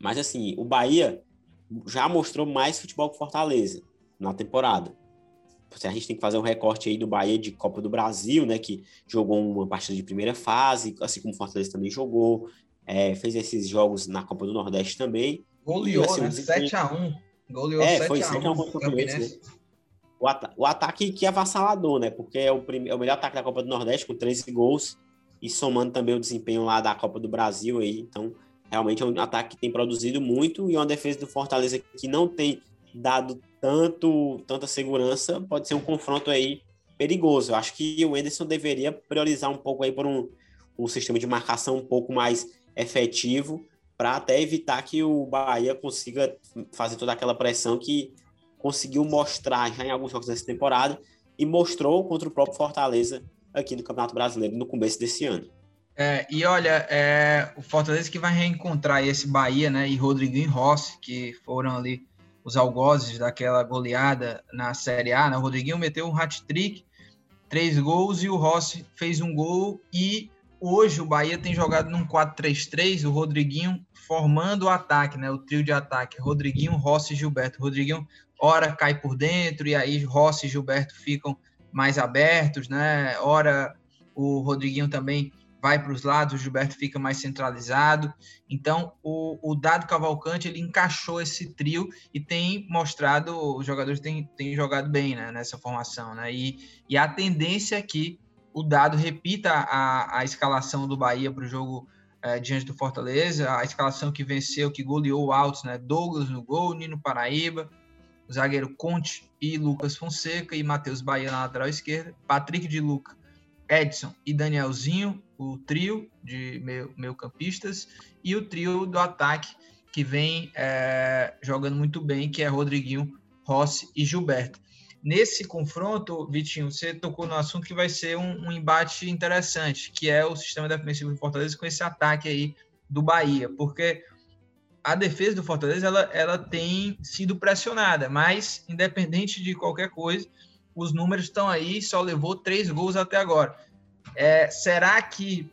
Speaker 4: Mas assim, o Bahia já mostrou mais futebol que Fortaleza na temporada. A gente tem que fazer um recorte aí do Bahia de Copa do Brasil, né? Que jogou uma partida de primeira fase, assim como o Fortaleza também jogou. É, fez esses jogos na Copa do Nordeste também.
Speaker 2: Goleou, assim, né? 7x1.
Speaker 4: Goleou é, 7x1 foi 7x1 contra o Fluminense o, at o ataque que é avassalador, né? Porque é o, é o melhor ataque da Copa do Nordeste, com 13 gols, e somando também o desempenho lá da Copa do Brasil aí. Então, realmente é um ataque que tem produzido muito e uma defesa do Fortaleza que não tem dado tanto tanta segurança, pode ser um confronto aí perigoso. Eu acho que o Enderson deveria priorizar um pouco aí por um, um sistema de marcação um pouco mais efetivo para até evitar que o Bahia consiga fazer toda aquela pressão que conseguiu mostrar já em alguns jogos dessa temporada e mostrou contra o próprio Fortaleza aqui no Campeonato Brasileiro no começo desse ano.
Speaker 2: É, e olha, é, o Fortaleza que vai reencontrar esse Bahia, né, e Rodriguinho Rossi, que foram ali os algozes daquela goleada na Série A, né? O Rodriguinho meteu um hat-trick, três gols, e o Rossi fez um gol, e hoje o Bahia tem jogado num 4-3-3, o Rodriguinho formando o ataque, né, o trio de ataque, Rodriguinho, Rossi e Gilberto. Rodriguinho ora cai por dentro e aí Rossi e Gilberto ficam mais abertos, né? Ora o Rodriguinho também vai para os lados, o Gilberto fica mais centralizado. Então, o, o Dado Cavalcante ele encaixou esse trio e tem mostrado, os jogadores têm, têm jogado bem né, nessa formação. Né? E, e a tendência é que o Dado repita a, a escalação do Bahia para o jogo é, diante do Fortaleza, a escalação que venceu, que goleou o Altos, né? Douglas no gol, Nino Paraíba, o zagueiro Conte e Lucas Fonseca e Matheus Bahia na lateral esquerda, Patrick de Luca, Edson e Danielzinho, o trio de meio, meio campistas, e o trio do ataque que vem é, jogando muito bem, que é Rodriguinho, Rossi e Gilberto. Nesse confronto, Vitinho, você tocou no assunto que vai ser um, um, embate interessante, que é o sistema defensivo do Fortaleza com esse ataque aí do Bahia, porque a defesa do Fortaleza ela, ela tem sido pressionada, mas independente de qualquer coisa, os números estão aí, só levou três gols até agora. É, será que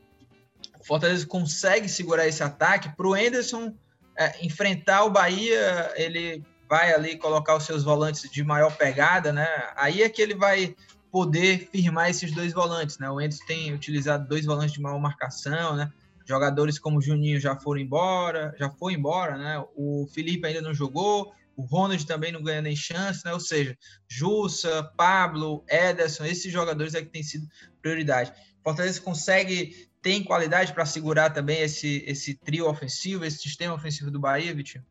Speaker 2: o Fortaleza consegue segurar esse ataque? Para o Anderson é, enfrentar o Bahia, ele vai ali colocar os seus volantes de maior pegada, né? Aí é que ele vai poder firmar esses dois volantes, né? O Anderson tem utilizado dois volantes de maior marcação, né? Jogadores como o Juninho já foram embora, já foi embora, né? O Felipe ainda não jogou, o Ronald também não ganha nem chance, né? Ou seja, Jussa, Pablo, Ederson, esses jogadores é que tem sido prioridade. Fortaleza consegue, tem qualidade para segurar também esse, esse trio ofensivo, esse sistema ofensivo do Bahia, Vitinho?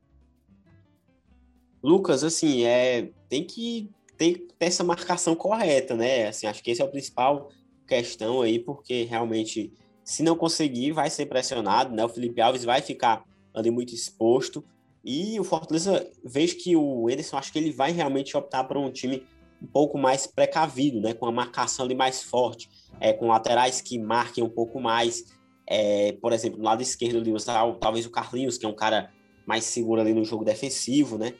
Speaker 4: Lucas, assim, é, tem que ter essa marcação correta, né? Assim, acho que esse é o principal questão aí, porque realmente, se não conseguir, vai ser pressionado, né? O Felipe Alves vai ficar ali muito exposto. E o Fortaleza, vejo que o Ederson, acho que ele vai realmente optar por um time um pouco mais precavido, né? Com a marcação ali mais forte, é, com laterais que marquem um pouco mais. É, por exemplo, no lado esquerdo ali, talvez o Carlinhos, que é um cara mais seguro ali no jogo defensivo, né?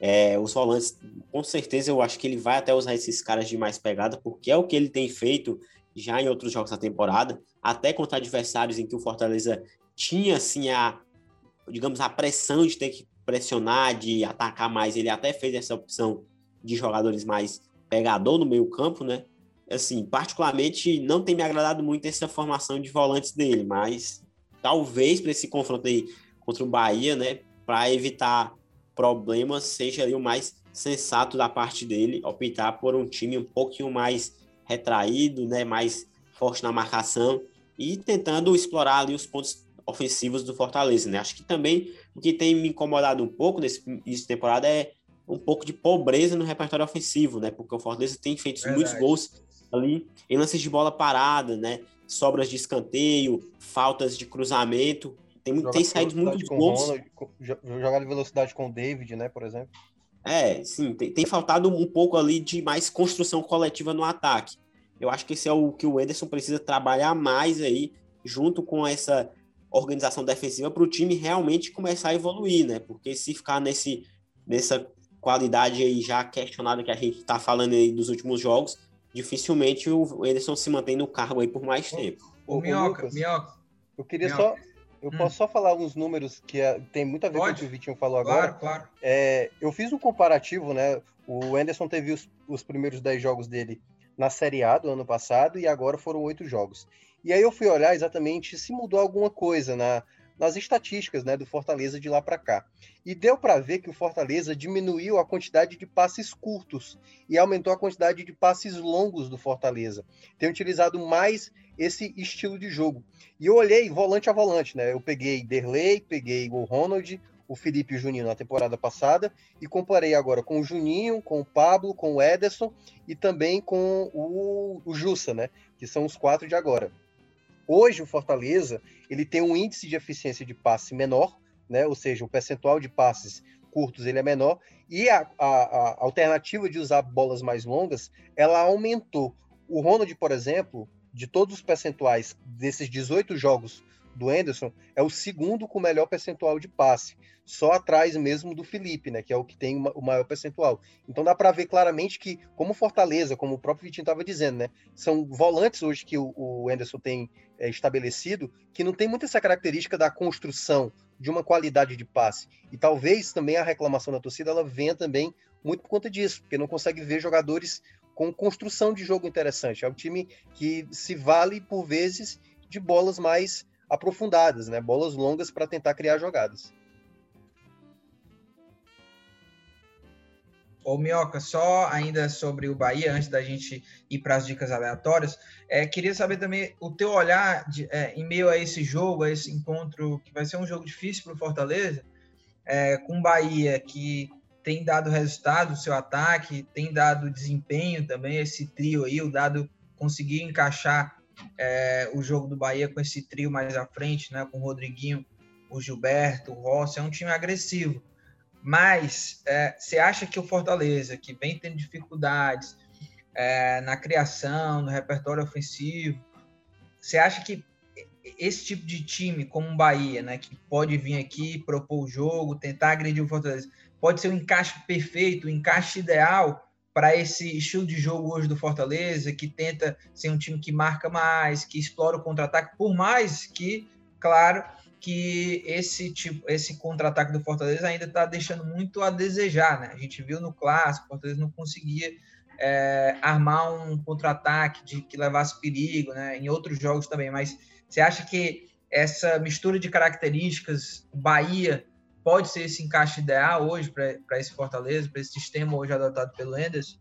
Speaker 4: É, os volantes, com certeza, eu acho que ele vai até usar esses caras de mais pegada, porque é o que ele tem feito já em outros jogos da temporada, até contra adversários em que o Fortaleza tinha, assim, a, digamos, a pressão de ter que pressionar, de atacar mais. Ele até fez essa opção de jogadores mais pegador no meio campo, né? Assim, particularmente, não tem me agradado muito essa formação de volantes dele, mas talvez para esse confronto aí contra o Bahia, né, para evitar problemas, seja ali o mais sensato da parte dele optar por um time um pouquinho mais retraído, né, mais forte na marcação e tentando explorar ali os pontos ofensivos do Fortaleza, né? Acho que também o que tem me incomodado um pouco nesse início de temporada é um pouco de pobreza no repertório ofensivo, né? Porque o Fortaleza tem feito Verdade. muitos gols ali em lances de bola parada, né? Sobras de escanteio, faltas de cruzamento tem, tem saído muitos gols. Ronald,
Speaker 3: jogar de velocidade com o David, né, por exemplo.
Speaker 4: É, sim, tem, tem, faltado um pouco ali de mais construção coletiva no ataque. Eu acho que esse é o que o Ederson precisa trabalhar mais aí, junto com essa organização defensiva, para o time realmente começar a evoluir, né? Porque se ficar nesse, nessa qualidade aí já questionada que a gente está falando aí dos últimos jogos, dificilmente o Ederson se mantém no cargo aí por mais tempo.
Speaker 2: O, o Minhoca, Minhoca.
Speaker 3: Eu queria Minhoca. só eu hum. posso só falar alguns números que é, tem muito a ver Pode? com o que o Vitinho falou
Speaker 2: claro,
Speaker 3: agora.
Speaker 2: Claro,
Speaker 3: é, eu fiz um comparativo, né? O Anderson teve os, os primeiros 10 jogos dele na Série A do ano passado e agora foram oito jogos. E aí eu fui olhar exatamente se mudou alguma coisa na, nas estatísticas né, do Fortaleza de lá para cá. E deu para ver que o Fortaleza diminuiu a quantidade de passes curtos e aumentou a quantidade de passes longos do Fortaleza. Tem utilizado mais esse estilo de jogo. E eu olhei volante a volante, né? Eu peguei Derlei, peguei o Ronald, o Felipe e o Juninho na temporada passada e comparei agora com o Juninho, com o Pablo, com o Ederson e também com o, o Jussa, né? Que são os quatro de agora. Hoje o Fortaleza ele tem um índice de eficiência de passe menor, né? Ou seja, o percentual de passes curtos ele é menor e a, a, a alternativa de usar bolas mais longas ela aumentou. O Ronald, por exemplo, de todos os percentuais desses 18 jogos do Anderson, é o segundo com o melhor percentual de passe, só atrás mesmo do Felipe, né, que é o que tem o maior percentual. Então dá para ver claramente que, como Fortaleza, como o próprio Vitinho estava dizendo, né, são volantes hoje que o, o Anderson tem é, estabelecido, que não tem muito essa característica da construção, de uma qualidade de passe. E talvez também a reclamação da torcida ela venha também muito por conta disso, porque não consegue ver jogadores com construção de jogo interessante. É um time que se vale, por vezes, de bolas mais aprofundadas, né? bolas longas para tentar criar jogadas.
Speaker 2: Ô, Minhoca, só ainda sobre o Bahia, antes da gente ir para as dicas aleatórias, é, queria saber também o teu olhar de, é, em meio a esse jogo, a esse encontro, que vai ser um jogo difícil para o Fortaleza, é, com o Bahia, que tem dado resultado, o seu ataque, tem dado desempenho também, esse trio aí, o Dado conseguir encaixar é, o jogo do Bahia com esse trio mais à frente, né, com o Rodriguinho, o Gilberto, o Rossi, é um time agressivo. Mas é, você acha que o Fortaleza, que vem tendo dificuldades é, na criação, no repertório ofensivo, você acha que esse tipo de time, como o Bahia, né, que pode vir aqui, propor o jogo, tentar agredir o Fortaleza, pode ser um encaixe perfeito, um encaixe ideal para esse estilo de jogo hoje do Fortaleza, que tenta ser um time que marca mais, que explora o contra-ataque, por mais que, claro, que esse tipo, esse contra-ataque do Fortaleza ainda está deixando muito a desejar, né? A gente viu no clássico, o Fortaleza não conseguia é, armar um contra-ataque de que levasse perigo, né? Em outros jogos também, mas você acha que essa mistura de características, Bahia pode ser esse encaixe ideal hoje para esse Fortaleza, para esse sistema hoje adotado pelo Enders?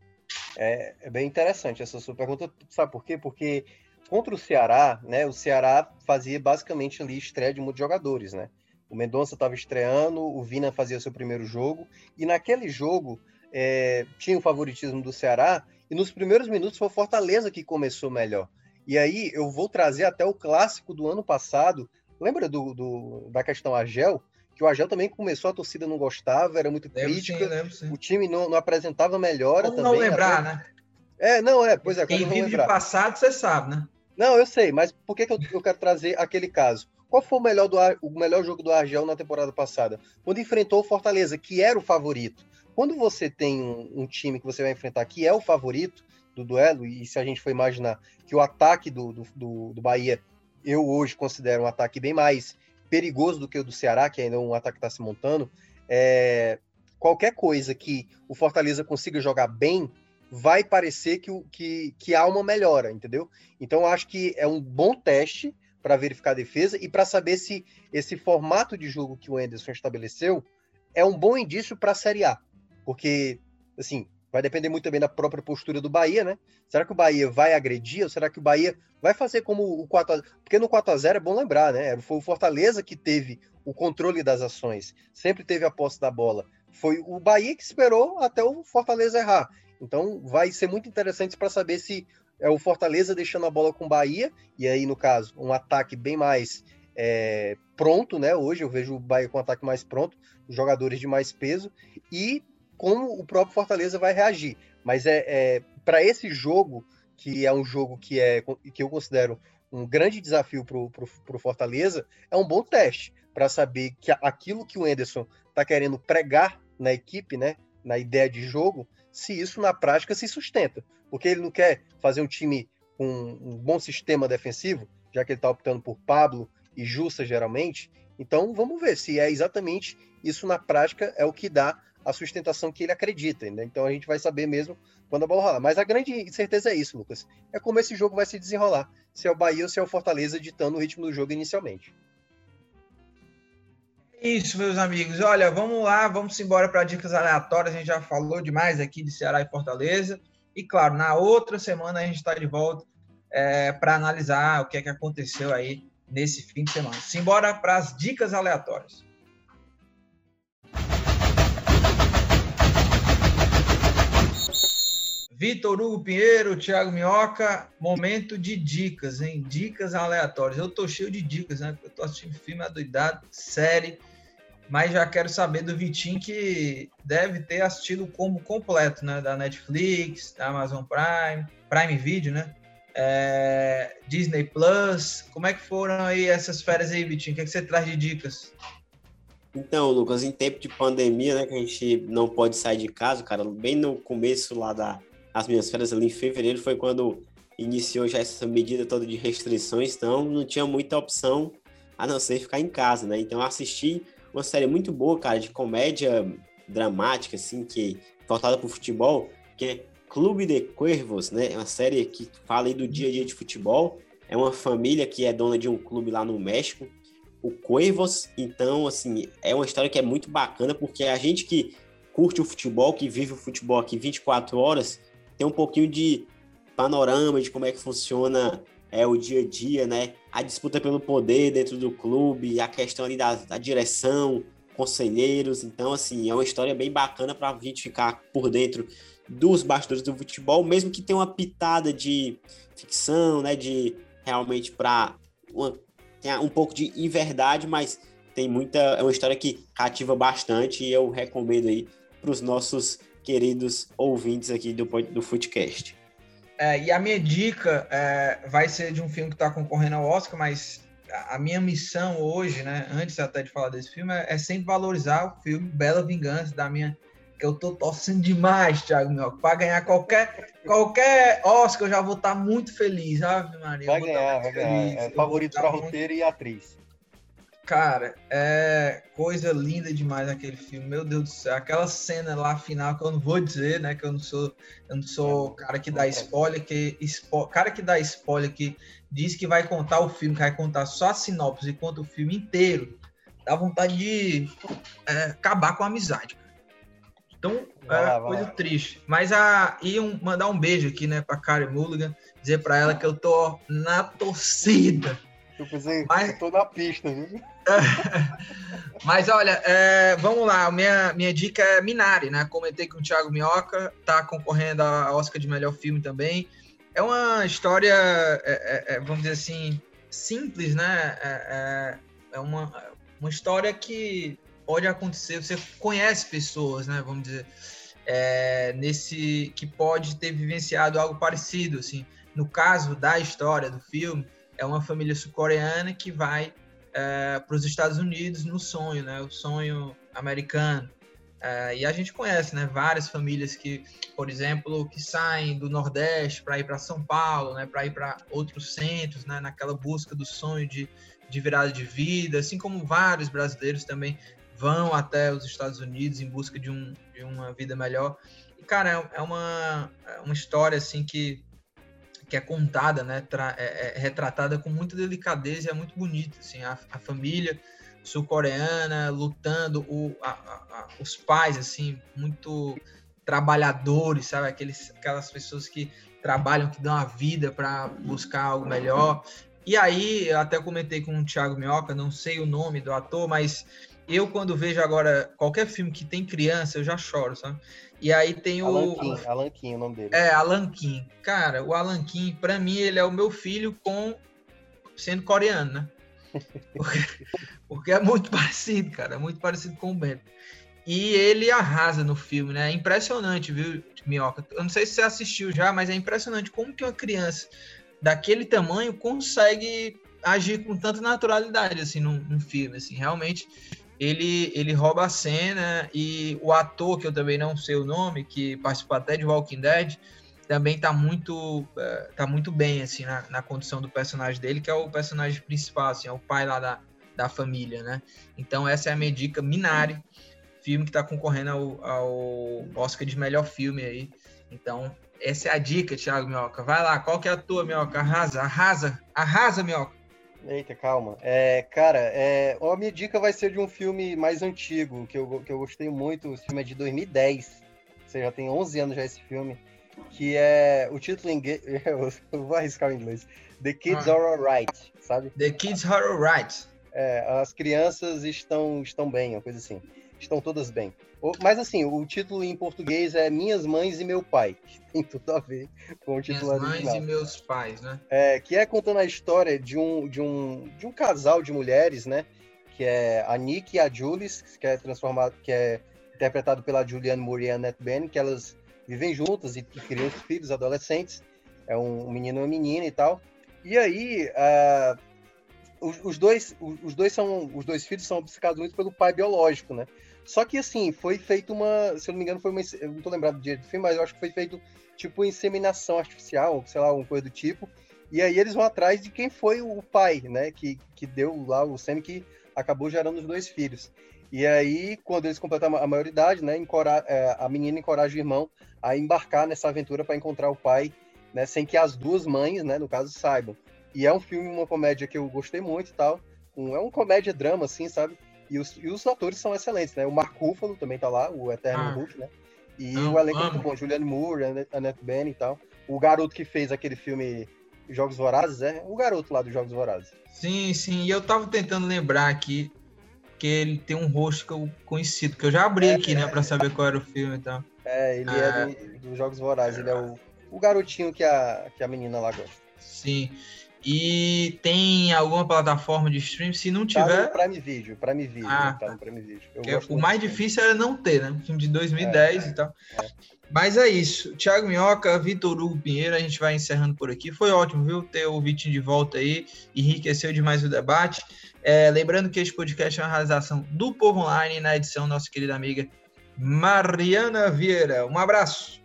Speaker 3: É, é, bem interessante essa sua pergunta, sabe por quê? Porque contra o Ceará, né, o Ceará fazia basicamente ali estreia de muitos jogadores, né? O Mendonça estava estreando, o Vina fazia seu primeiro jogo, e naquele jogo é, tinha o favoritismo do Ceará, e nos primeiros minutos foi o Fortaleza que começou melhor. E aí eu vou trazer até o clássico do ano passado. Lembra do, do da questão Agel? Que o Agel também começou, a torcida não gostava, era muito crítica. Sim, sim. O time não, não apresentava melhora
Speaker 2: Como
Speaker 3: também.
Speaker 2: não lembrar, até... né?
Speaker 3: É, não, é, pois é.
Speaker 2: Quem vive de passado, você sabe, né?
Speaker 3: Não, eu sei, mas por que, que eu, eu quero trazer aquele caso? Qual foi o melhor, do, o melhor jogo do Argel na temporada passada? Quando enfrentou o Fortaleza, que era o favorito. Quando você tem um, um, time que você vai enfrentar que é o favorito, do duelo, e se a gente for imaginar que o ataque do, do, do Bahia, eu hoje considero um ataque bem mais perigoso do que o do Ceará, que ainda é um ataque que está se montando, é, qualquer coisa que o Fortaleza consiga jogar bem, vai parecer que, que, que há uma melhora, entendeu? Então, acho que é um bom teste para verificar a defesa e para saber se esse formato de jogo que o Anderson estabeleceu é um bom indício para a Série A. Porque, assim, Vai depender muito também da própria postura do Bahia, né? Será que o Bahia vai agredir ou será que o Bahia vai fazer como o 4 a... Porque no 4 a 0 é bom lembrar, né? Foi o Fortaleza que teve o controle das ações, sempre teve a posse da bola. Foi o Bahia que esperou até o Fortaleza errar. Então vai ser muito interessante para saber se é o Fortaleza deixando a bola com o Bahia, e aí, no caso, um ataque bem mais é, pronto, né? Hoje eu vejo o Bahia com um ataque mais pronto, jogadores de mais peso, e como o próprio Fortaleza vai reagir. Mas é, é para esse jogo, que é um jogo que, é, que eu considero um grande desafio para o Fortaleza, é um bom teste para saber que aquilo que o Enderson está querendo pregar na equipe, né, na ideia de jogo, se isso na prática se sustenta. Porque ele não quer fazer um time com um bom sistema defensivo, já que ele está optando por Pablo e Justa geralmente. Então vamos ver se é exatamente isso na prática é o que dá a sustentação que ele acredita. Né? Então a gente vai saber mesmo quando a bola rolar. Mas a grande certeza é isso, Lucas. É como esse jogo vai se desenrolar. Se é o Bahia ou se é o Fortaleza ditando o ritmo do jogo inicialmente.
Speaker 2: Isso, meus amigos. Olha, vamos lá, vamos embora para dicas aleatórias. A gente já falou demais aqui de Ceará e Fortaleza. E claro, na outra semana a gente está de volta é, para analisar o que é que aconteceu aí nesse fim de semana. Simbora para as dicas aleatórias. Vitor Hugo Pinheiro, Thiago Minhoca, momento de dicas, hein? Dicas aleatórias. Eu tô cheio de dicas, né? Eu tô assistindo filme adoidado, série, mas já quero saber do Vitinho que deve ter assistido o combo completo, né? Da Netflix, da Amazon Prime, Prime Video, né? É, Disney Plus. Como é que foram aí essas férias aí, Vitinho? O que, é que você traz de dicas?
Speaker 4: Então, Lucas, em tempo de pandemia, né, que a gente não pode sair de casa, cara, bem no começo lá da, as minhas férias ali em fevereiro foi quando iniciou já essa medida toda de restrições, então não tinha muita opção a não ser ficar em casa, né? Então eu assisti uma série muito boa, cara, de comédia dramática, assim, que voltada para o futebol, que é Clube de Cuervos, né? É uma série que fala aí do dia a dia de futebol. É uma família que é dona de um clube lá no México, o Cuervos. Então, assim, é uma história que é muito bacana, porque a gente que curte o futebol, que vive o futebol aqui 24 horas, tem um pouquinho de panorama de como é que funciona é, o dia a dia, né? A disputa pelo poder dentro do clube, a questão ali da, da direção, conselheiros. Então, assim, é uma história bem bacana para a gente ficar por dentro dos bastidores do futebol, mesmo que tenha uma pitada de ficção, né? De realmente para um pouco de inverdade, mas tem muita. É uma história que cativa bastante e eu recomendo aí para os nossos queridos ouvintes aqui do, do Footcast.
Speaker 2: É, e a minha dica é, vai ser de um filme que está concorrendo ao Oscar, mas a minha missão hoje, né, antes até de falar desse filme, é, é sempre valorizar o filme Bela Vingança, da minha que eu tô torcendo demais, Thiago Mioca, para ganhar qualquer, qualquer Oscar, eu já vou estar tá muito feliz, sabe,
Speaker 3: Maria? Vai ganhar, vai ganhar. É favorito para muito... roteiro e atriz.
Speaker 2: Cara, é coisa linda demais aquele filme. Meu Deus do céu, aquela cena lá final que eu não vou dizer, né, que eu não sou, eu não sou cara que dá spoiler, que spo... cara que dá spoiler que diz que vai contar o filme, que vai contar só a sinopse e conta o filme inteiro. Dá vontade de é, acabar com a amizade. Então, é lá, coisa lá. triste. Mas a e um, mandar um beijo aqui, né, para Karen Mulligan, dizer para ela que eu tô na torcida
Speaker 3: eu pensei, Mas... tô na pista, viu? (laughs)
Speaker 2: Mas olha, é, vamos lá, minha, minha dica é Minari, né? Comentei com o Thiago Minhoca, tá concorrendo a Oscar de melhor filme também. É uma história, é, é, é vamos dizer assim, simples, né? É, é, é uma, uma história que pode acontecer, você conhece pessoas, né? Vamos dizer, nesse que pode ter vivenciado algo parecido, assim. No caso da história do filme, é uma família sul-coreana que vai é, para os Estados Unidos no sonho, né? O sonho americano. É, e a gente conhece, né? Várias famílias que, por exemplo, que saem do Nordeste para ir para São Paulo, né? Para ir para outros centros, né? Naquela busca do sonho de, de virada de vida, assim como vários brasileiros também vão até os Estados Unidos em busca de, um, de uma vida melhor. E, cara, é, é uma, é uma história, assim, que que é contada, né, é, é, retratada com muita delicadeza é muito bonita, assim, a, a família sul-coreana lutando, o, a, a, os pais, assim, muito trabalhadores, sabe, Aqueles, aquelas pessoas que trabalham, que dão a vida para buscar algo melhor. E aí, até comentei com o Thiago Minhoca, não sei o nome do ator, mas eu quando vejo agora qualquer filme que tem criança, eu já choro, sabe? E aí tem o.
Speaker 3: Alan Kim, Alan Kim, o nome dele.
Speaker 2: É, Alan Kim. Cara, o Alan Kim, pra mim, ele é o meu filho com. sendo coreano, né? (laughs) Porque, porque é muito (laughs) parecido, cara. É muito parecido com o Bento. E ele arrasa no filme, né? É impressionante, viu, Minhoca? Eu não sei se você assistiu já, mas é impressionante como que uma criança daquele tamanho consegue agir com tanta naturalidade, assim, num, num filme, assim. Realmente, ele, ele rouba a cena e o ator, que eu também não sei o nome, que participou até de Walking Dead, também tá muito, uh, tá muito bem, assim, na, na condição do personagem dele, que é o personagem principal, assim, é o pai lá da, da família, né? Então essa é a minha dica, Minari, filme que tá concorrendo ao, ao Oscar de melhor filme aí. Então, essa é a dica, Thiago Mioca. Vai lá, qual que é a tua, Mioca? Arrasa, arrasa, arrasa, Mioca.
Speaker 3: Eita, calma. É, cara, é, a minha dica vai ser de um filme mais antigo, que eu, que eu gostei muito. O filme é de 2010. Você já tem 11 anos já esse filme. Que é. O título em inglês. (laughs) Eu vou arriscar o inglês. The Kids ah. Are Alright, sabe?
Speaker 2: The Kids Are Alright.
Speaker 3: É, as crianças estão, estão bem, uma coisa assim. Estão todas bem. Mas assim, o título em português é Minhas Mães e Meu Pai. (laughs) Tem tudo a ver com o título
Speaker 2: Minhas original. Mães e Meus Pais, né?
Speaker 3: É, que é contando a história de um, de um, de um casal de mulheres, né? Que é a Nick e a Julie, que é transformado, que é interpretado pela Julianne Moore e Annette Bening, que elas vivem juntas e criam os filhos adolescentes. É um, menino e uma menina e tal. E aí, uh, os, os, dois, os, dois são, os dois filhos são obcecados muito pelo pai biológico, né? Só que assim, foi feito uma. Se eu não me engano, foi uma. Eu não tô lembrado do dia do filme, mas eu acho que foi feito tipo inseminação artificial, sei lá, alguma coisa do tipo. E aí eles vão atrás de quem foi o pai, né? Que, que deu lá o sêmen que acabou gerando os dois filhos. E aí, quando eles completam a maioridade, né, encora é, a menina encoraja o irmão a embarcar nessa aventura para encontrar o pai, né, sem que as duas mães, né, no caso, saibam. E é um filme, uma comédia que eu gostei muito e tal. Um, é uma comédia drama, assim, sabe? E os, e os atores são excelentes, né? O Mark Ruffalo também tá lá, o Eterno ah. Hulk, né? E Não, o elenco é muito bom, Julianne Moore, Annette Bening e tal. O garoto que fez aquele filme Jogos Vorazes, é o garoto lá dos Jogos Vorazes.
Speaker 2: Sim, sim. E eu tava tentando lembrar aqui que ele tem um rosto que eu conhecido, que eu já abri é, aqui, né, é, pra saber qual era o filme e tal.
Speaker 3: É, ele é ah, é dos do Jogos Vorazes, ele é o, o garotinho que a, que a menina lá gosta.
Speaker 2: Sim. E tem alguma plataforma de stream? Se não tiver.
Speaker 3: Tá Prime Video, Prime Video.
Speaker 2: Ah,
Speaker 3: tá no Prime Video.
Speaker 2: É, o mais difícil era não ter, né? Um filme de 2010 é, e tal. É. Mas é isso. Thiago Minhoca, Vitor Hugo Pinheiro, a gente vai encerrando por aqui. Foi ótimo, viu? Ter o Vitinho de volta aí. Enriqueceu demais o debate. É, lembrando que este podcast é uma realização do Povo Online, na edição nossa querida amiga Mariana Vieira. Um abraço.